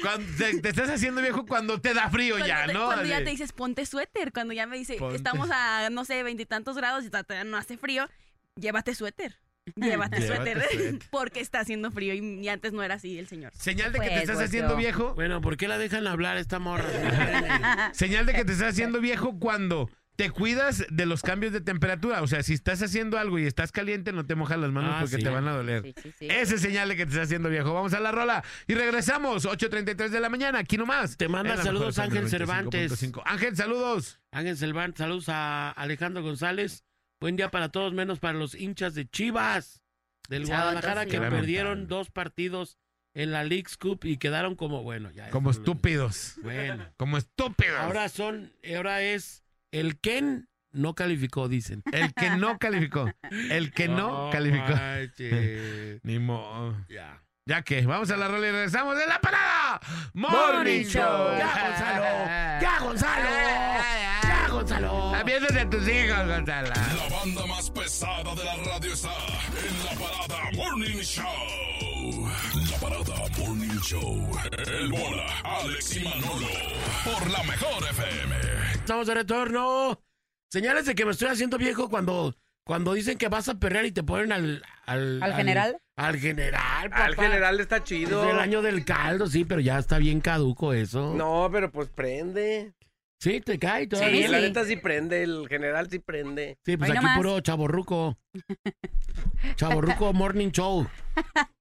Speaker 2: Cuando te, te estás haciendo viejo cuando te da frío
Speaker 13: Cuando,
Speaker 2: ya,
Speaker 13: te,
Speaker 2: ¿no?
Speaker 13: cuando ya te dices, ponte suéter. Cuando ya me dice,
Speaker 2: Ponte.
Speaker 13: estamos a, no sé, veintitantos grados y todavía no hace frío, llévate suéter. Llévate,
Speaker 2: Llévate
Speaker 13: suéter.
Speaker 2: suéter.
Speaker 13: porque está haciendo frío y, y antes no era así el señor.
Speaker 2: Señal de que te
Speaker 3: Pues,
Speaker 2: estás
Speaker 3: pues,
Speaker 2: haciendo
Speaker 3: yo.
Speaker 2: viejo.
Speaker 6: Bueno, ¿por qué la dejan hablar esta morra?
Speaker 2: Señal de que te estás haciendo viejo cuando te cuidas de los cambios de temperatura. O sea, si estás haciendo algo y estás caliente, no te mojas las manos
Speaker 6: Ah,
Speaker 2: porque
Speaker 6: sí.
Speaker 2: te van a doler.
Speaker 3: Sí, sí, sí.
Speaker 2: Ese es señal de que te estás haciendo viejo. Vamos a la rola y regresamos. 8.33 de la mañana, aquí nomás.
Speaker 6: Te manda saludos Ángel Cervantes.
Speaker 2: 95.5. Ángel, saludos.
Speaker 6: Ángel Cervantes, saludos a Alejandro González. Buen día para todos, menos para los hinchas de Chivas del Guadalajara que perdieron dos partidos en la League's Cup y quedaron como, bueno, ya.
Speaker 2: Como estúpidos.
Speaker 6: Bueno.
Speaker 2: Como estúpidos.
Speaker 6: Ahora son, ahora es el Ken no calificó, dicen.
Speaker 2: El que no calificó. El que no, calificó.
Speaker 6: manches.
Speaker 2: Ni modo.
Speaker 6: ya.
Speaker 2: Ya que, vamos a la rola y regresamos de la parada. Morning Show.
Speaker 6: Ya, Gonzalo. Ya, Gonzalo. Ya, Gonzalo.
Speaker 2: Aviéntate a tus hijos, Gonzalo.
Speaker 7: La banda más pesada de la radio está en la parada Morning Show. La parada Morning Show. El bola, Alex y Manolo. Por la mejor FM.
Speaker 6: Estamos de retorno. Señales de que me estoy haciendo viejo cuando, cuando dicen que vas a perrear y te ponen al... ¿Al,
Speaker 3: ¿Al general?
Speaker 6: Al general, papá.
Speaker 4: Al general está
Speaker 6: Es
Speaker 4: chido.
Speaker 6: el año del caldo, sí, pero ya está bien caduco eso.
Speaker 4: No, pero pues prende.
Speaker 6: Sí, te cae
Speaker 4: Sí,
Speaker 6: todavía.
Speaker 4: la
Speaker 3: sí.
Speaker 4: neta sí prende, el general sí prende.
Speaker 6: Sí, pues
Speaker 3: Hoy
Speaker 6: aquí
Speaker 3: nomás.
Speaker 6: puro chaborruco. Chaborruco Morning Show.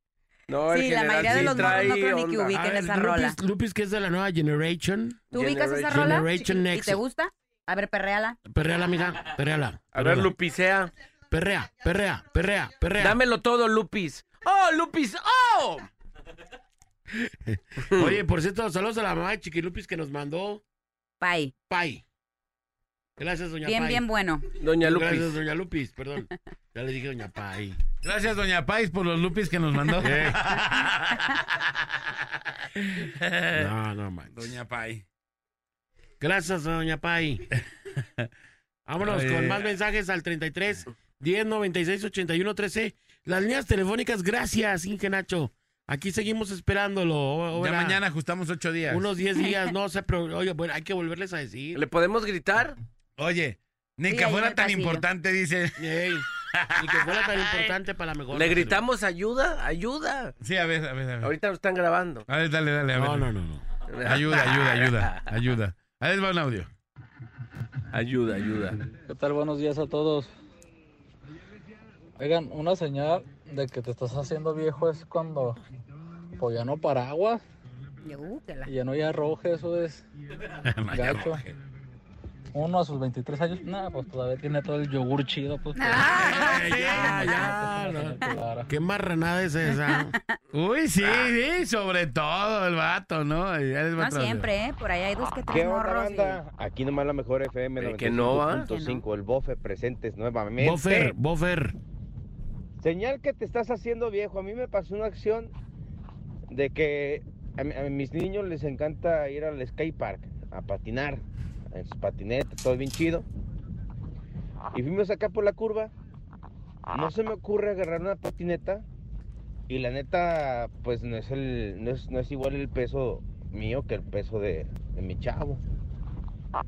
Speaker 4: No, el
Speaker 3: Sí, la mayoría de los morros no creo ni que ubiquen
Speaker 6: ver,
Speaker 3: esa
Speaker 6: Lupis,
Speaker 3: rola.
Speaker 6: Lupis, que es de la nueva Generation.
Speaker 3: ¿Tú ubicas esa
Speaker 4: Generation-
Speaker 3: rola?
Speaker 6: Generation
Speaker 3: ¿Y
Speaker 6: Next.
Speaker 3: te gusta? A ver, perréala.
Speaker 6: Perréala, amiga. Perréala.
Speaker 4: A ver. Lupicea.
Speaker 6: Perrea, perrea, perrea, perrea.
Speaker 4: Dámelo todo, Lupis. ¡Oh, Lupis! ¡Oh!
Speaker 6: Oye, por cierto, saludos a la mamá de Chiquilupis que nos mandó
Speaker 3: Pay.
Speaker 6: Pay. Gracias, doña
Speaker 3: Bien,
Speaker 6: Pay.
Speaker 3: bien bueno.
Speaker 4: Doña
Speaker 6: Gracias,
Speaker 4: Lupis.
Speaker 6: doña Lupis, perdón. Ya le dije doña Pay.
Speaker 2: Gracias, doña Pais, por los lupis que nos mandó.
Speaker 6: No, no, man.
Speaker 2: doña Pai.
Speaker 6: Gracias, doña Pay. Vámonos con más mensajes al 33 10 96 81 13. Las líneas telefónicas, gracias, Inge Nacho. Aquí seguimos esperándolo. O-
Speaker 2: Ya mañana ajustamos ocho días.
Speaker 6: Unos 10 días, no sé, pero oye, bueno, hay que volverles a decir.
Speaker 4: ¿Le podemos gritar?
Speaker 2: Oye, ni
Speaker 3: Sí,
Speaker 2: que fuera tan
Speaker 3: pasillo.
Speaker 2: importante, dice.
Speaker 6: Y que fuera tan importante para la mejor.
Speaker 4: ¿Le gritamos ayuda? ¡Ayuda!
Speaker 2: Sí, a ver, a ver, a ver.
Speaker 4: Ahorita lo están grabando.
Speaker 2: A ver, dale, dale, a ver.
Speaker 6: No, no, no, no.
Speaker 2: Ayuda, ayuda, ayuda, ayuda. Ahí les va un audio.
Speaker 4: Ayuda, ayuda.
Speaker 14: ¿Qué tal? Buenos días a todos. Oigan, una señal de que te estás haciendo viejo es cuando pues ya no paraguas y ya no hay arroje, eso es gacho. Uno a sus 23 años, nada, pues todavía tiene todo el yogur chido, pues.
Speaker 3: Ah,
Speaker 6: Eh, ya, ya. no. ¿Qué marranada es esa?
Speaker 2: Uy, sí, sí, sobre todo el vato, ¿no? Va
Speaker 3: No siempre, ¿eh? Por ahí hay dos que
Speaker 15: ¿Qué
Speaker 3: tres
Speaker 15: onda,
Speaker 3: morros. y-?
Speaker 15: Aquí nomás la mejor FM
Speaker 4: Eh, que no, ¿ah?
Speaker 15: 95.5, el Bofe presentes nuevamente.
Speaker 6: Bofer, Bofer.
Speaker 15: Señal que te estás haciendo viejo. A mí me pasó una acción de que a, a mis niños les encanta ir al skate park a patinar en sus patinetas, todo bien chido. Y fuimos acá por la curva. No se me ocurre agarrar una patineta y la neta, pues no es el, no es, no es igual el peso mío que el peso de, de mi chavo.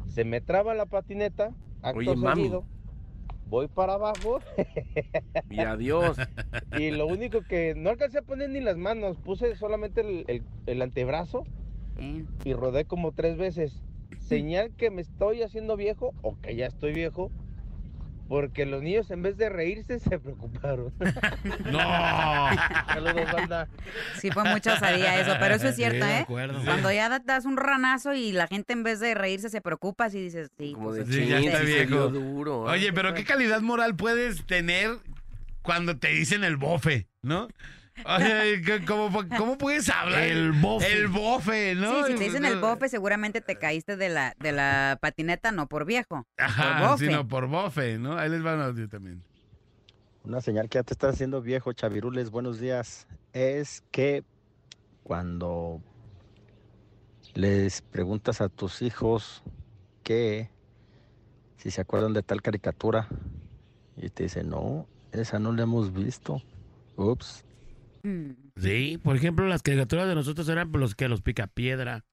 Speaker 15: Se me traba la patineta, acto
Speaker 4: Oye,
Speaker 15: seguido, voy para abajo
Speaker 4: Y adiós.
Speaker 15: y lo único que no alcancé a poner ni las manos, puse solamente el, el- el antebrazo
Speaker 3: Sí.
Speaker 15: y rodé como tres veces. Señal que me estoy haciendo viejo o que ya estoy viejo porque los niños en vez de reírse se preocuparon.
Speaker 6: No.
Speaker 15: Saludos, banda.
Speaker 3: Sí, fue mucha osadía eso, pero eso es cierto,
Speaker 6: Sí,
Speaker 3: ¿eh?
Speaker 6: acuerdo.
Speaker 3: Cuando ya da- das un ranazo y la gente en vez de reírse se preocupa, así dices, sí.
Speaker 4: Como
Speaker 3: pues,
Speaker 4: de
Speaker 2: Sí, ya está viejo.
Speaker 4: duro. ¿eh?
Speaker 2: Oye, pero qué calidad moral puedes tener cuando te dicen el bofe, ¿no? Oye, ¿qué- ¿cómo, cómo puedes hablar?
Speaker 6: El bofe.
Speaker 2: El bofe, ¿no?
Speaker 3: Sí, si te dicen el bofe, seguramente te caíste de la, de la patineta, no por viejo. por
Speaker 2: Ajá,
Speaker 3: bofe.
Speaker 2: sino por bofe, ¿no? Ahí les va un audio también.
Speaker 16: Una señal que ya te estás haciendo viejo, Chavirules, buenos días, es que cuando les preguntas a tus hijos que si se acuerdan de tal caricatura y te dicen, no, esa no la hemos visto. Ups.
Speaker 3: Mm,
Speaker 6: Sí, por ejemplo, las caricaturas de nosotros eran los que los picapiedra,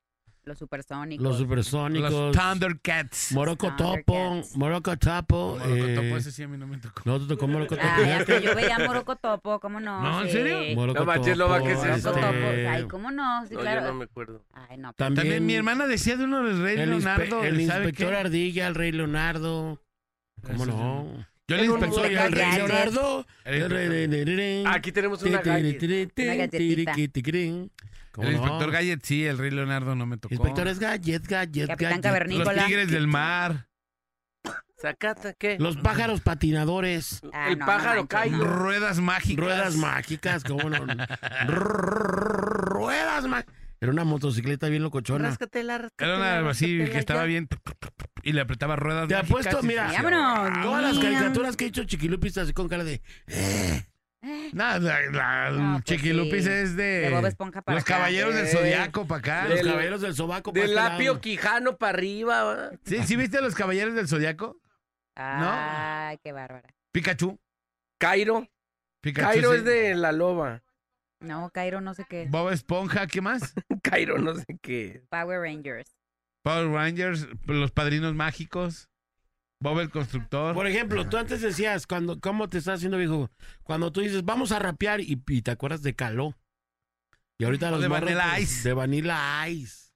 Speaker 3: los supersónicos.
Speaker 6: los supersónicos,
Speaker 2: Los Thundercats.
Speaker 6: Moroco Topo. Moroco Topo.
Speaker 2: Morocotopo,
Speaker 6: eh,
Speaker 2: ese sí a mí no me tocó.
Speaker 6: No te tocó Moroco Topo.
Speaker 3: Ay, hasta yo veía Moroco Topo, ¿cómo no?
Speaker 2: No, ¿en
Speaker 3: Sí.
Speaker 2: serio?
Speaker 6: Moroco
Speaker 4: No manches,
Speaker 6: Topo,
Speaker 4: ¿qué es?
Speaker 3: Moroco Topo.
Speaker 6: este,
Speaker 3: Ay, ¿cómo no? Sí,
Speaker 4: No,
Speaker 3: claro.
Speaker 4: yo no me acuerdo.
Speaker 3: Ay, no.
Speaker 6: También,
Speaker 2: También mi hermana decía de uno del Rey
Speaker 6: el,
Speaker 2: Leonardo.
Speaker 6: el
Speaker 2: ¿sabe
Speaker 6: inspector
Speaker 2: qué?
Speaker 6: Ardilla, el Rey Leonardo. ¿Cómo
Speaker 2: Eso
Speaker 6: no?
Speaker 2: Yo inspector
Speaker 6: Soy el Rey
Speaker 3: Gadget.
Speaker 6: Leonardo.
Speaker 4: Aquí tenemos una gallet.
Speaker 3: Una galletita.
Speaker 6: ¿Cómo
Speaker 2: el inspector Gadget, sí, el Rey Leonardo no me tocó.
Speaker 6: Inspector es Gallet, Gallet,
Speaker 3: Capitán
Speaker 6: Gallet.
Speaker 2: Los
Speaker 3: Cavernícola.
Speaker 2: tigres del mar.
Speaker 4: ¿Sacata qué?
Speaker 6: Los pájaros patinadores.
Speaker 3: Ah,
Speaker 4: el
Speaker 3: no,
Speaker 4: pájaro
Speaker 3: no
Speaker 4: Cairo.
Speaker 2: Ruedas mágicas.
Speaker 6: Ruedas mágicas, ¿cómo no? Ruedas mágicas. Era una motocicleta bien locochona.
Speaker 4: Ráscatela,
Speaker 2: Era
Speaker 4: ráscatela,
Speaker 2: una así que estaba
Speaker 4: ya.
Speaker 2: bien y le apretaba ruedas
Speaker 6: Te
Speaker 2: mágicas
Speaker 6: apuesto,
Speaker 2: y
Speaker 6: mira,
Speaker 2: se-
Speaker 3: Vámonos.
Speaker 6: todas las caricaturas que ha hecho Chiquilupis así con cara de...
Speaker 2: La, la-
Speaker 3: No, pues
Speaker 2: Chiquilupis
Speaker 3: sí.
Speaker 2: es de,
Speaker 3: De Bob Esponja para
Speaker 2: los
Speaker 3: acá.
Speaker 2: caballeros del
Speaker 4: Eh,
Speaker 2: zodiaco para acá.
Speaker 6: Los
Speaker 4: Del-
Speaker 6: caballeros del sobaco. para
Speaker 4: Del
Speaker 6: este
Speaker 4: lapio
Speaker 6: lado.
Speaker 4: quijano para arriba.
Speaker 2: ¿Sí, ¿Sí viste los caballeros del zodiaco?
Speaker 3: Ay, qué bárbara.
Speaker 2: Pikachu.
Speaker 4: Cairo.
Speaker 2: Pikachu
Speaker 4: Cairo
Speaker 2: sí.
Speaker 4: es de la loba.
Speaker 3: No, Cairo no sé qué.
Speaker 2: Bob Esponja, ¿qué más?
Speaker 4: Cairo no sé qué.
Speaker 3: Power Rangers.
Speaker 2: Power Rangers, los padrinos mágicos. Bob el constructor.
Speaker 6: Por ejemplo, tú antes decías, cuando, ¿cómo te estás haciendo viejo? Cuando tú dices, vamos a rapear y, y te acuerdas de Caló. Y ahorita
Speaker 2: O
Speaker 6: los
Speaker 2: de Vanilla Ice.
Speaker 6: De Vanilla Ice.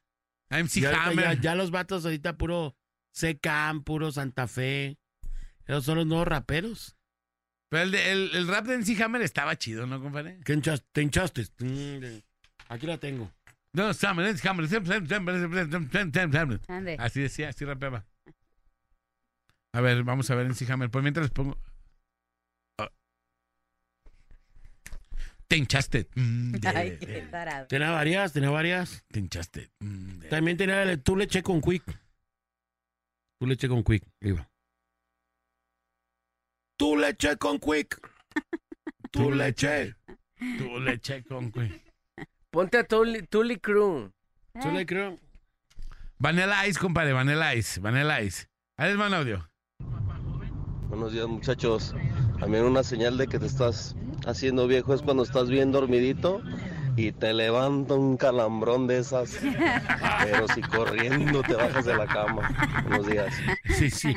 Speaker 2: MC Hammer.
Speaker 6: ya, ya los vatos ahorita puro Secam, puro Santa Fe. Esos son los nuevos raperos.
Speaker 2: Pero el, de- el, el rap de MC Hammer estaba chido, ¿no, compadre?
Speaker 6: ¿Qué hinchas- te hinchaste? Mm, Aquí la tengo.
Speaker 2: No, Hammer, MC Hammer, Hammer, Hammer, Hammer, Hammer.
Speaker 3: Ande.
Speaker 2: Así decía, así rapeaba. A ver, vamos a ver MC Hammer. Pues mientras les pongo. Ah. Te hinchaste. Mm, de-
Speaker 3: Ay, qué tarado.
Speaker 6: Tenía varias, tenía varias.
Speaker 2: Te hinchaste. Mm, de-
Speaker 6: También tenía el tú leche con Quick. Tú leche con Quick. Iba. Tú leche con Quick. Tú leche.
Speaker 2: Tu leche con güey.
Speaker 4: Ponte a Tully, Tully Crew.
Speaker 6: Tú le creo.
Speaker 2: Vanilla Ice, compadre, Vanilla Ice, Vanilla Ice. Ahí les va un audio.
Speaker 17: Buenos días muchachos. También una señal de que te estás haciendo viejo es cuando estás bien dormidito y te levanta un calambrón de esas. Pero si corriendo te bajas de la cama. Buenos días.
Speaker 6: Sí, sí.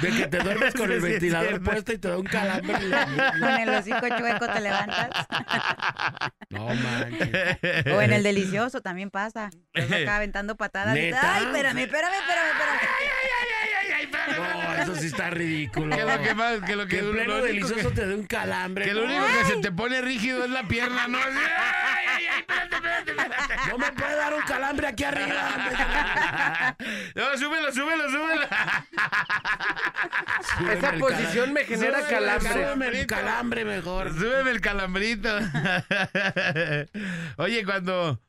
Speaker 6: De que te duermes con el
Speaker 2: Sí,
Speaker 6: ventilador puesto y te da un calambre. en la-
Speaker 3: Con el hocico chueco te levantas.
Speaker 6: No manches.
Speaker 3: O en el delicioso también pasa. Estás acá aventando patadas. y-
Speaker 6: ¿Neta?
Speaker 3: Ay, espérame, espérame, espérame, espérame.
Speaker 6: No, eso sí está ridículo.
Speaker 2: Que lo que más, que lo que,
Speaker 6: Que en pleno
Speaker 2: único
Speaker 6: delicioso
Speaker 2: que-
Speaker 6: te dé un calambre.
Speaker 2: Que lo único que se te pone rígido es la pierna, ¿no? Ay, ay, ay, espérate, espérate, espérate.
Speaker 6: No me puede dar un calambre aquí arriba.
Speaker 2: No, súbelo, súbelo, súbelo.
Speaker 6: Súbeme
Speaker 4: Esa posición me genera
Speaker 2: Súbeme el
Speaker 4: calambre.
Speaker 6: Súbeme el calambre mejor.
Speaker 2: Súbeme el calambrito. Oye, cuando,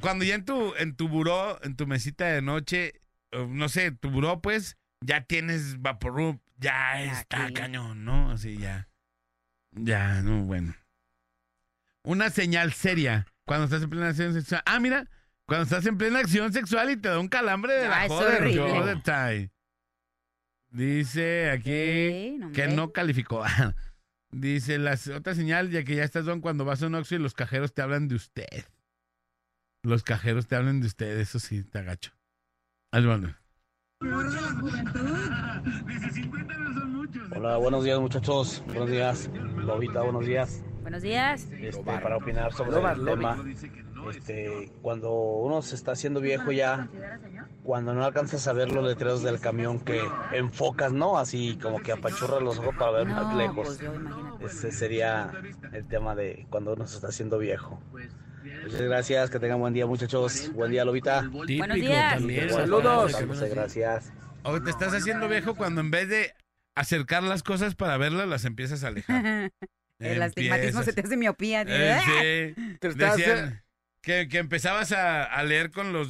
Speaker 2: cuando ya en tu, en tu buró, en tu mesita de noche, no sé, tu buró, pues, ya tienes Vaporub, ya está
Speaker 3: Aquí.
Speaker 2: cañón, ¿no? Así ya. Ya, no, bueno. Una señal seria cuando estás en plena acción sexual. Ah, mira, cuando estás en plena acción sexual y te da un calambre de la
Speaker 3: Ah, es
Speaker 2: joder,
Speaker 3: horrible.
Speaker 2: joder time. Dice aquí
Speaker 3: Sí, no,
Speaker 2: que
Speaker 3: hombre.
Speaker 2: no calificó. Dice la otra señal, ya que ya estás don cuando vas a un Oxxo y los cajeros te hablan de usted. Los cajeros te hablan de usted, eso sí, te agacho. Al bueno.
Speaker 18: Hola, buenos días muchachos. Buenos días, Lobita, buenos días.
Speaker 3: Buenos días.
Speaker 18: Este, para opinar sobre el tema, este, cuando uno se está haciendo viejo ya, cuando no alcanzas a ver los letreros del camión que enfocas, ¿no? Así como que apachurras los ojos para ver más lejos.
Speaker 3: pues.
Speaker 18: Ese sería el tema de cuando uno se está haciendo viejo. Muchas gracias, que tengan buen día muchachos. Buen día, Lobita.
Speaker 3: Buenos días.
Speaker 6: también,
Speaker 2: Saludos.
Speaker 18: Muchas gracias.
Speaker 2: O te estás haciendo viejo cuando en vez de acercar las cosas para verlas, las empiezas a alejar.
Speaker 3: El astigmatismo se te hace miopía. tío.
Speaker 2: Eh, sí.
Speaker 4: Te estás-
Speaker 2: Decían que, que empezabas a, a leer con los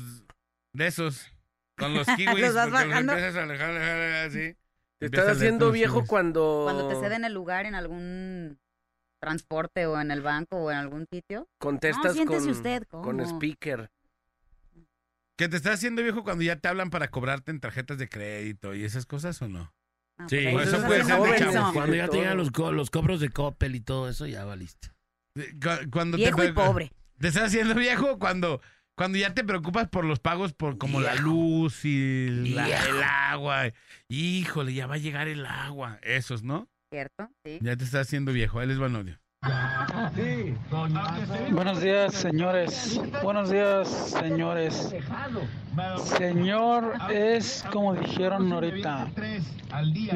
Speaker 2: de esos, con los kiwis,
Speaker 3: Los vas
Speaker 2: porque los
Speaker 3: bajando.
Speaker 2: empiezas a alejar, alejar, alejar, así.
Speaker 4: Te estás
Speaker 2: leer
Speaker 4: haciendo
Speaker 2: con los
Speaker 4: viejo
Speaker 2: kiwis.
Speaker 4: cuando...
Speaker 3: Cuando te ceden el lugar en algún transporte o en el banco o en algún sitio. No,
Speaker 4: Contestas
Speaker 3: siéntese
Speaker 4: con,
Speaker 3: usted.
Speaker 4: con
Speaker 3: ¿cómo?
Speaker 4: speaker.
Speaker 2: Que te estás haciendo viejo cuando ya te hablan para cobrarte en tarjetas de crédito y esas cosas o no.
Speaker 3: No,
Speaker 6: Sí,
Speaker 3: pues
Speaker 2: eso puede ser de
Speaker 3: joven,
Speaker 2: chavo.
Speaker 3: eso.
Speaker 6: Cuando ya
Speaker 4: de
Speaker 6: te llegan
Speaker 4: todo.
Speaker 6: los, co- los cobros de Coppel y todo eso, ya valiste.
Speaker 2: Cu- Cuando
Speaker 3: Viejo
Speaker 2: te,
Speaker 3: y pobre.
Speaker 2: Te estás haciendo viejo cuando, cuando ya te preocupas por los pagos por como la luz y la- el agua. Híjole, ya va a llegar el agua. Esos, ¿no?
Speaker 3: ¿Cierto? Sí.
Speaker 2: Ya te estás haciendo viejo. Ahí les va el audio.
Speaker 14: Buenos días, señores. Buenos días, señores. Señor es como dijeron ahorita.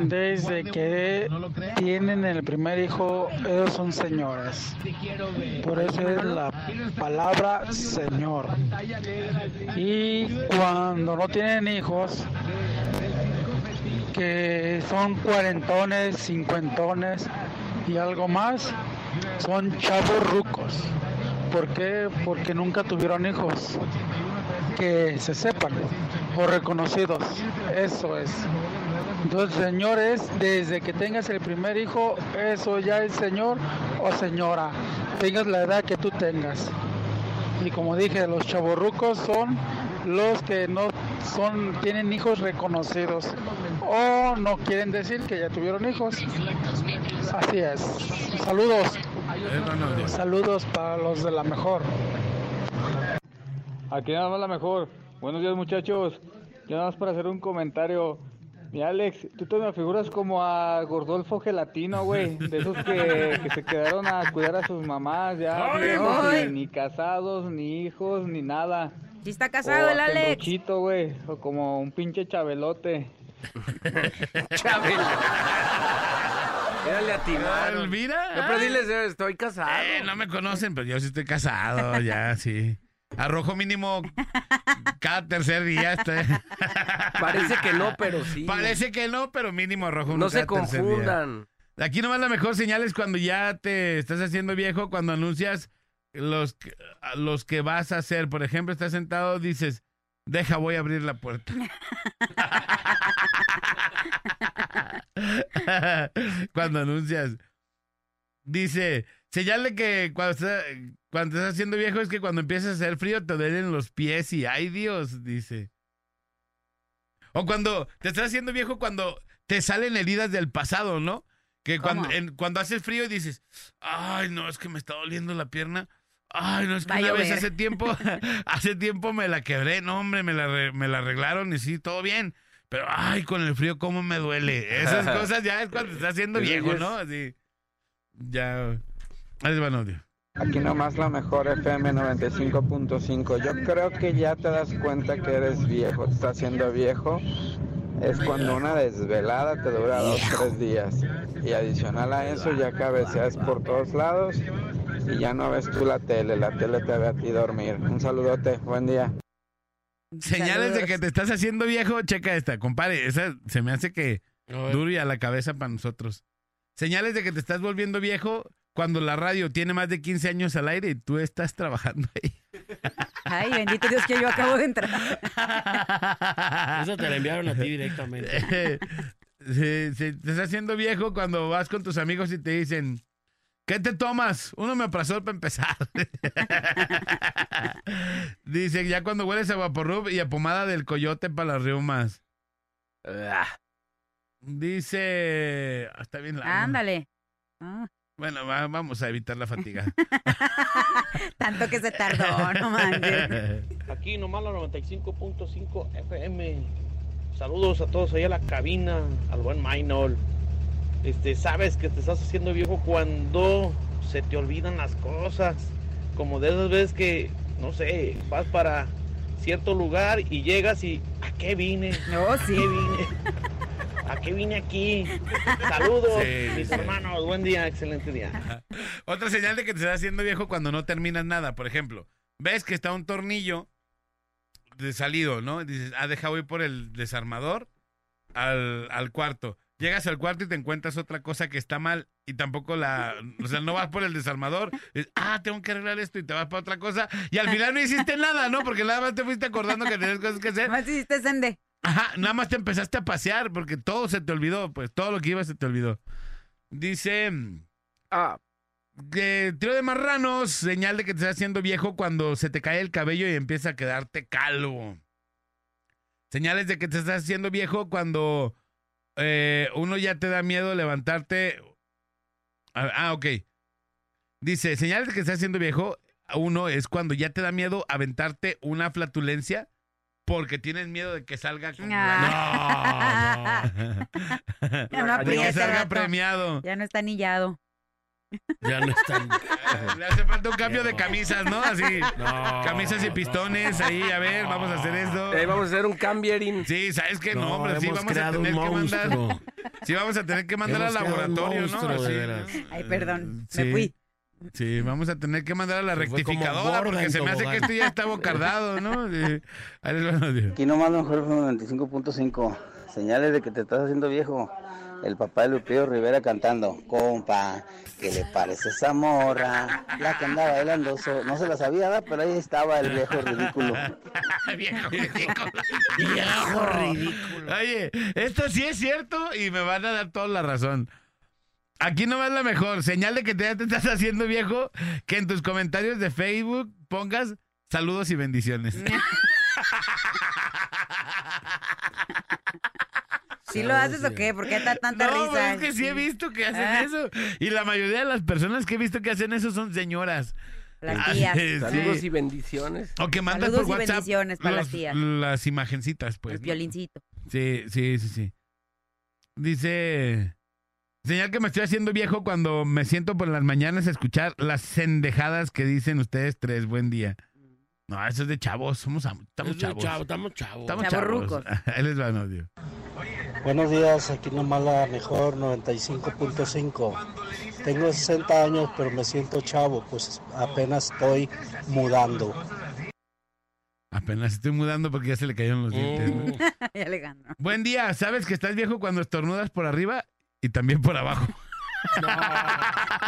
Speaker 14: Desde que tienen el primer hijo, ellos son señores. Por eso es la palabra señor. Y cuando no tienen hijos, que son cuarentones, cincuentones y algo más, son chavos rucos. ¿Por qué? Porque nunca tuvieron hijos. Que se sepan o reconocidos. Eso es. Entonces, señores, desde que tengas el primer hijo, eso ya es señor o señora. Tengas la edad que tú tengas. Y como dije, los chavorrucos son los que no son tienen hijos reconocidos o no quieren decir que ya tuvieron hijos. Así es. Saludos. Saludos para los de la mejor.
Speaker 19: Aquí nada más la mejor. Buenos días muchachos. Ya nada más para hacer un comentario. Mi Alex, tú te me figuras como a Gordolfo Gelatino, güey. De esos que, que se quedaron a cuidar a sus mamás ya.
Speaker 3: Ay,
Speaker 19: viejos,
Speaker 3: ay.
Speaker 19: Ni, ni casados, ni hijos, ni nada.
Speaker 3: Sí está casado
Speaker 19: O
Speaker 3: el Alex.
Speaker 19: Güey. O como un pinche chabelote.
Speaker 4: Chabelo. Mírale a ti,
Speaker 2: Elvira.
Speaker 4: No, pero diles, eh, estoy casado.
Speaker 2: Eh, no me conocen, pero yo sí estoy casado, ya, sí. Arrojo mínimo cada tercer día. estoy-
Speaker 4: Parece que no, pero sí.
Speaker 2: Parece que no, pero mínimo arrojo uno
Speaker 4: No se
Speaker 2: cada tercer día.
Speaker 4: confundan.
Speaker 2: Aquí nomás la mejor señal es cuando ya te estás haciendo viejo, cuando anuncias los, que- los que vas a hacer. Por ejemplo, estás sentado, dices, deja, voy a abrir la puerta. cuando anuncias. Dice, señal de que cuando estás, cuando estás haciendo viejo es que cuando empiezas a hacer frío te duelen los pies y, ay Dios, dice. O cuando te estás haciendo viejo cuando te salen heridas del pasado, ¿no? Que cuando, en- cuando hace frío y dices, ay, no, es que me está doliendo la pierna. Ay, no, es que
Speaker 3: Va
Speaker 2: una vez hace tiempo, hace tiempo me la quebré, no, hombre, me la, re- me la arreglaron y sí, todo bien. Pero, ay, con el frío, cómo me duele. Esas cosas ya es cuando te estás haciendo viejo, ¿no? Así. Ya. Ahí va el audio.
Speaker 19: Aquí nomás la mejor FM 95.5. Yo creo que ya te das cuenta que eres viejo, te estás haciendo viejo. Es cuando una desvelada te dura dos, tres días. Y adicional a eso ya cabeceas por todos lados y ya no ves tú la tele, la tele te ve a ti dormir. Un saludote, buen día.
Speaker 2: Señales de que te estás haciendo viejo, checa esta, compadre. Esa se me hace que duro y a la cabeza para nosotros. Señales de que te estás volviendo viejo cuando la radio tiene más de 15 años al aire y tú estás trabajando ahí.
Speaker 3: Ay, bendito Dios que yo acabo de entrar.
Speaker 6: Eso te la enviaron a ti directamente.
Speaker 2: Sí, sí, te estás haciendo viejo cuando vas con tus amigos y te dicen, ¿qué te tomas? Uno me apresó para empezar. Dice, ya cuando hueles a vaporrub y a pomada del coyote para las riumas.
Speaker 4: Ah,
Speaker 2: Dice, ah, está bien largo.
Speaker 3: Ándale. Ah,
Speaker 2: Bueno, va- vamos a evitar la fatiga.
Speaker 3: tanto que se tardó, no manches.
Speaker 20: Aquí nomás la 95.5 FM. Saludos a todos ahí a la cabina, al buen Maynol. Este, sabes que te estás haciendo viejo cuando se te olvidan las cosas. Como de esas veces que, no sé, vas para cierto lugar y llegas y ¿a qué vine?
Speaker 3: No,
Speaker 20: sí. ¿A qué vine? ¿A qué vine aquí? Saludos,
Speaker 2: Sí,
Speaker 20: mis
Speaker 2: sí.
Speaker 20: hermanos. Buen día, excelente día.
Speaker 2: Otra señal de que te estás haciendo viejo cuando no terminas nada. Por ejemplo, ves que está un tornillo de salido, ¿no? Dices, ah, deja voy por el desarmador al, al cuarto. Llegas al cuarto y te encuentras otra cosa que está mal y tampoco la... O sea, no vas por el desarmador. dices, ah, tengo que arreglar esto y te vas para otra cosa. Y al final no hiciste nada, ¿no? Porque nada más te fuiste acordando que tenías cosas que hacer.
Speaker 3: Más hiciste sende.
Speaker 2: Ajá, nada más te empezaste a pasear porque todo se te olvidó, pues todo lo que iba se te olvidó. Dice, ah, tiro de marranos, señal de que te estás haciendo viejo cuando se te cae el cabello y empieza a quedarte calvo. Señales de que te estás haciendo viejo cuando eh, uno ya te da miedo levantarte. Ah, ok. Dice, señales de que te estás haciendo viejo, uno es cuando ya te da miedo aventarte una flatulencia porque tienes miedo de que salga como
Speaker 3: Ah.
Speaker 2: la-
Speaker 3: Ya no
Speaker 2: que salga premiado.
Speaker 3: Ya no está anillado.
Speaker 6: Ya no están.
Speaker 2: Le hace falta un cambio de camisas, ¿no? Así. Camisas y pistones ahí, a ver, vamos a hacer esto.
Speaker 4: Ahí vamos a hacer un cambiering.
Speaker 2: Sí, ¿sabes qué? No,
Speaker 6: No,
Speaker 2: hombre, sí vamos a tener que mandar. Sí, vamos a tener que mandar
Speaker 6: Hemos
Speaker 2: al laboratorio, ¿no?
Speaker 6: monstruo,
Speaker 2: Así.
Speaker 3: Ay, perdón,
Speaker 2: Sí.
Speaker 3: me fui.
Speaker 2: Sí, vamos a tener que mandar a la rectificadora porque se me hace que esto ya está bocardado, ¿no? Sí.
Speaker 21: Aquí nomás lo mejor fue 95.5. Señales de que te estás haciendo viejo. El papá de Lupillo Rivera cantando. Compa, ¿qué le parece esa morra? La que andaba bailando. so- No se la sabía, ¿verdad? pero ahí estaba el viejo ridículo.
Speaker 2: Viejo ridículo. Viejo ridículo. Oye, esto sí es cierto y me van a dar toda la razón. Aquí no es la mejor. Señal de que te, ya te estás haciendo viejo, que en tus comentarios de Facebook pongas saludos y bendiciones.
Speaker 3: ¿Sí lo haces o qué? ¿Por qué da tanta
Speaker 2: no,
Speaker 3: risa?
Speaker 2: es que sí he visto que hacen
Speaker 3: Ah.
Speaker 2: eso. Y la mayoría de las personas que he visto que hacen eso son señoras.
Speaker 3: Las
Speaker 2: Ah,
Speaker 3: tías.
Speaker 2: sí.
Speaker 4: Saludos y bendiciones.
Speaker 2: O que mandas
Speaker 3: Saludos
Speaker 2: por
Speaker 3: y
Speaker 2: WhatsApp
Speaker 3: bendiciones para las tías.
Speaker 2: las imagencitas, pues.
Speaker 3: El
Speaker 2: ¿no?
Speaker 3: violincito.
Speaker 2: Sí, sí, sí, sí. Dice, señal que me estoy haciendo viejo cuando me siento por las mañanas a escuchar las cendejadas que dicen ustedes tres. Buen día. No, eso es de chavos, somos am- estamos
Speaker 6: Es de
Speaker 2: chavos.
Speaker 6: chavo, estamos chavos.
Speaker 2: Estamos chavos. Ahí les va el audio.
Speaker 22: Buenos días, aquí nomás la mejor 95.5. Tengo 60 años, pero me siento chavo, pues apenas estoy mudando.
Speaker 2: Apenas estoy mudando porque ya se le cayeron los dientes. ¿no?
Speaker 3: Y Alejandro.
Speaker 2: Buen día, ¿sabes que estás viejo cuando estornudas por arriba y también por abajo?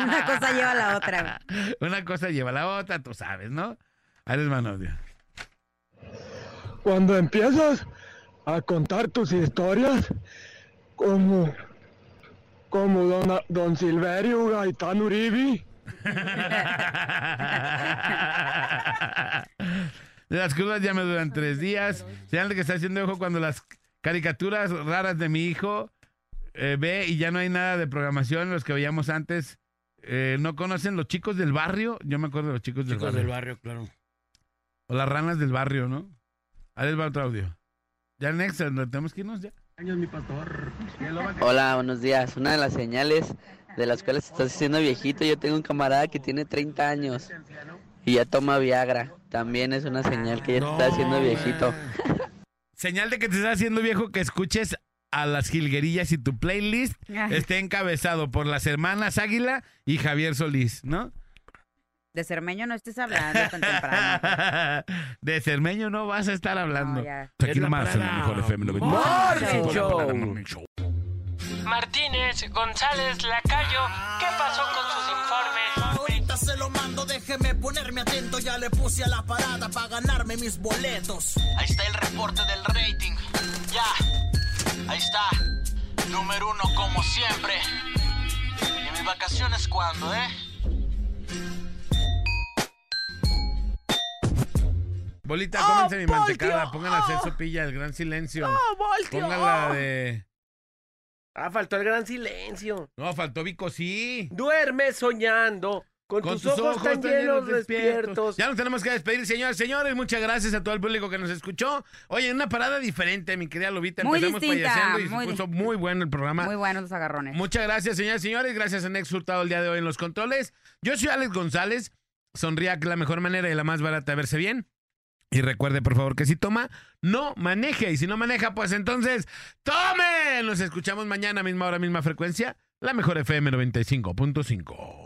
Speaker 3: Una cosa lleva a la otra.
Speaker 2: Una cosa lleva a la otra, tú sabes, ¿no? El audio.
Speaker 23: Cuando empiezas a contar tus historias, como, como don, don Silverio Gaitán Uribe,
Speaker 2: Las crudas ya me duran tres días. Señal de que está haciendo ojo cuando las caricaturas raras de mi hijo eh, ve y ya no hay nada de programación. Los que veíamos antes eh, no conocen los chicos del barrio. Yo me acuerdo de los chicos, del
Speaker 6: Chicos
Speaker 2: barrio.
Speaker 6: del barrio, claro.
Speaker 2: O las ranas del barrio, ¿no? Ahí les va otro audio. Ya next, ¿no tenemos que irnos ya.
Speaker 21: Hola, buenos días. Una de las señales de las cuales estás haciendo viejito, yo tengo un camarada que tiene 30 años y ya toma Viagra. También es una señal que ya te está haciendo viejito.
Speaker 2: Señal de que te estás haciendo viejo que escuches a las jilguerillas y tu playlist
Speaker 3: Ay.
Speaker 2: esté encabezado por las hermanas Águila y Javier Solís, ¿no?
Speaker 3: De Cermeño no estés hablando tan temprano.
Speaker 2: De Cermeño no vas a estar hablando.
Speaker 3: No, ya.
Speaker 2: Aquí nomás en
Speaker 6: parada
Speaker 2: mejor FM 95.
Speaker 4: Morning
Speaker 2: La
Speaker 4: Show.
Speaker 2: parada Morning Show.
Speaker 24: Martínez, González, Lacayo, ¿qué pasó con sus informes?
Speaker 1: Ahorita se lo mando, déjeme ponerme atento. Ya le puse a la parada para ganarme mis boletos.
Speaker 24: Ahí está el reporte del rating. Ya, ahí está. Número uno como siempre. ¿Y mis vacaciones cuándo, eh?
Speaker 2: Bolita,
Speaker 24: ¡Oh,
Speaker 2: cómense mi mantecada. Pónganla a hacer sopilla, el gran silencio.
Speaker 4: ¡Oh, Voltio!
Speaker 2: Pónganla de.
Speaker 4: Ah, faltó el gran silencio.
Speaker 2: No, faltó Vico, sí.
Speaker 4: Duerme soñando Con, tus, ojos, tan llenos despiertos.
Speaker 2: Ya nos tenemos que despedir, señores. Señores, muchas gracias a todo el público que nos escuchó. Oye, en una parada diferente, mi querida Lobita.
Speaker 3: Muy
Speaker 2: Empezamos
Speaker 3: distinta,
Speaker 2: y
Speaker 3: muy
Speaker 2: se puso muy bueno el programa.
Speaker 3: Muy buenos los agarrones.
Speaker 2: Muchas gracias, señores y señores. Gracias a Nex Hurtado el día de hoy en los controles. Yo soy Alex González. Sonría que la mejor manera y la más barata de verse bien. Y recuerde, por favor, que si toma, no maneje. Y si no maneja, pues entonces, ¡tome! Nos escuchamos mañana, misma hora, misma frecuencia. La mejor FM 95.5.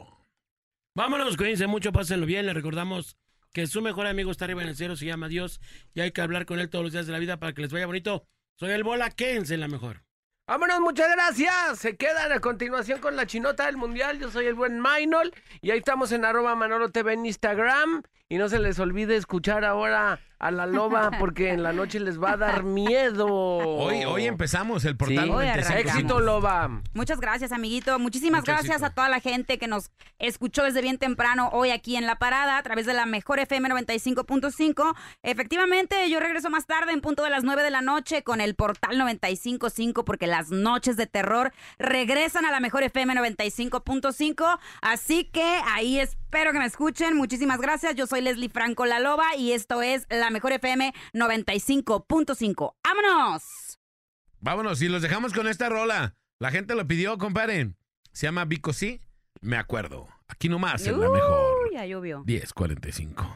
Speaker 6: Vámonos, cuídense mucho, pásenlo bien. Le recordamos que su mejor amigo está arriba en el cielo, se llama Dios y hay que hablar con él todos los días de la vida para que les vaya bonito. Soy el Bola, quédense en la mejor.
Speaker 4: Vámonos, muchas gracias. Se quedan a continuación con la chinota del mundial. Yo soy el buen Maynol y ahí estamos en arroba Manolo TV en Instagram. Y no se les olvide escuchar ahora a la loba porque en la noche les va a dar miedo.
Speaker 2: Hoy, hoy empezamos el portal
Speaker 4: Sí.
Speaker 2: 95.
Speaker 4: Éxito, loba.
Speaker 3: Muchas gracias, amiguito. Muchísimas
Speaker 2: Mucho
Speaker 3: gracias
Speaker 2: éxito.
Speaker 3: a toda la gente que nos escuchó desde bien temprano hoy aquí en La Parada a través de la mejor FM 95.5. Efectivamente, yo regreso más tarde en punto de las 9 de la noche con el portal 95.5 porque las noches de terror regresan a la mejor FM 95.5. Así que ahí espero que me escuchen. Muchísimas gracias. Yo soy Leslie Franco La Loba y esto es la mejor FM 95.5. ¡Vámonos!
Speaker 2: Vámonos, y los dejamos con esta rola. La gente lo pidió, compadre. Se llama Vico Sí, me acuerdo. Aquí nomás, en la mejor.
Speaker 3: Uy, ya llovió.
Speaker 2: 10.45.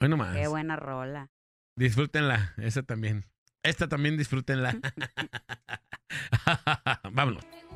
Speaker 2: Hoy nomás.
Speaker 3: Qué buena rola.
Speaker 2: Disfrútenla, esa también. Esta también disfrútenla. Vámonos.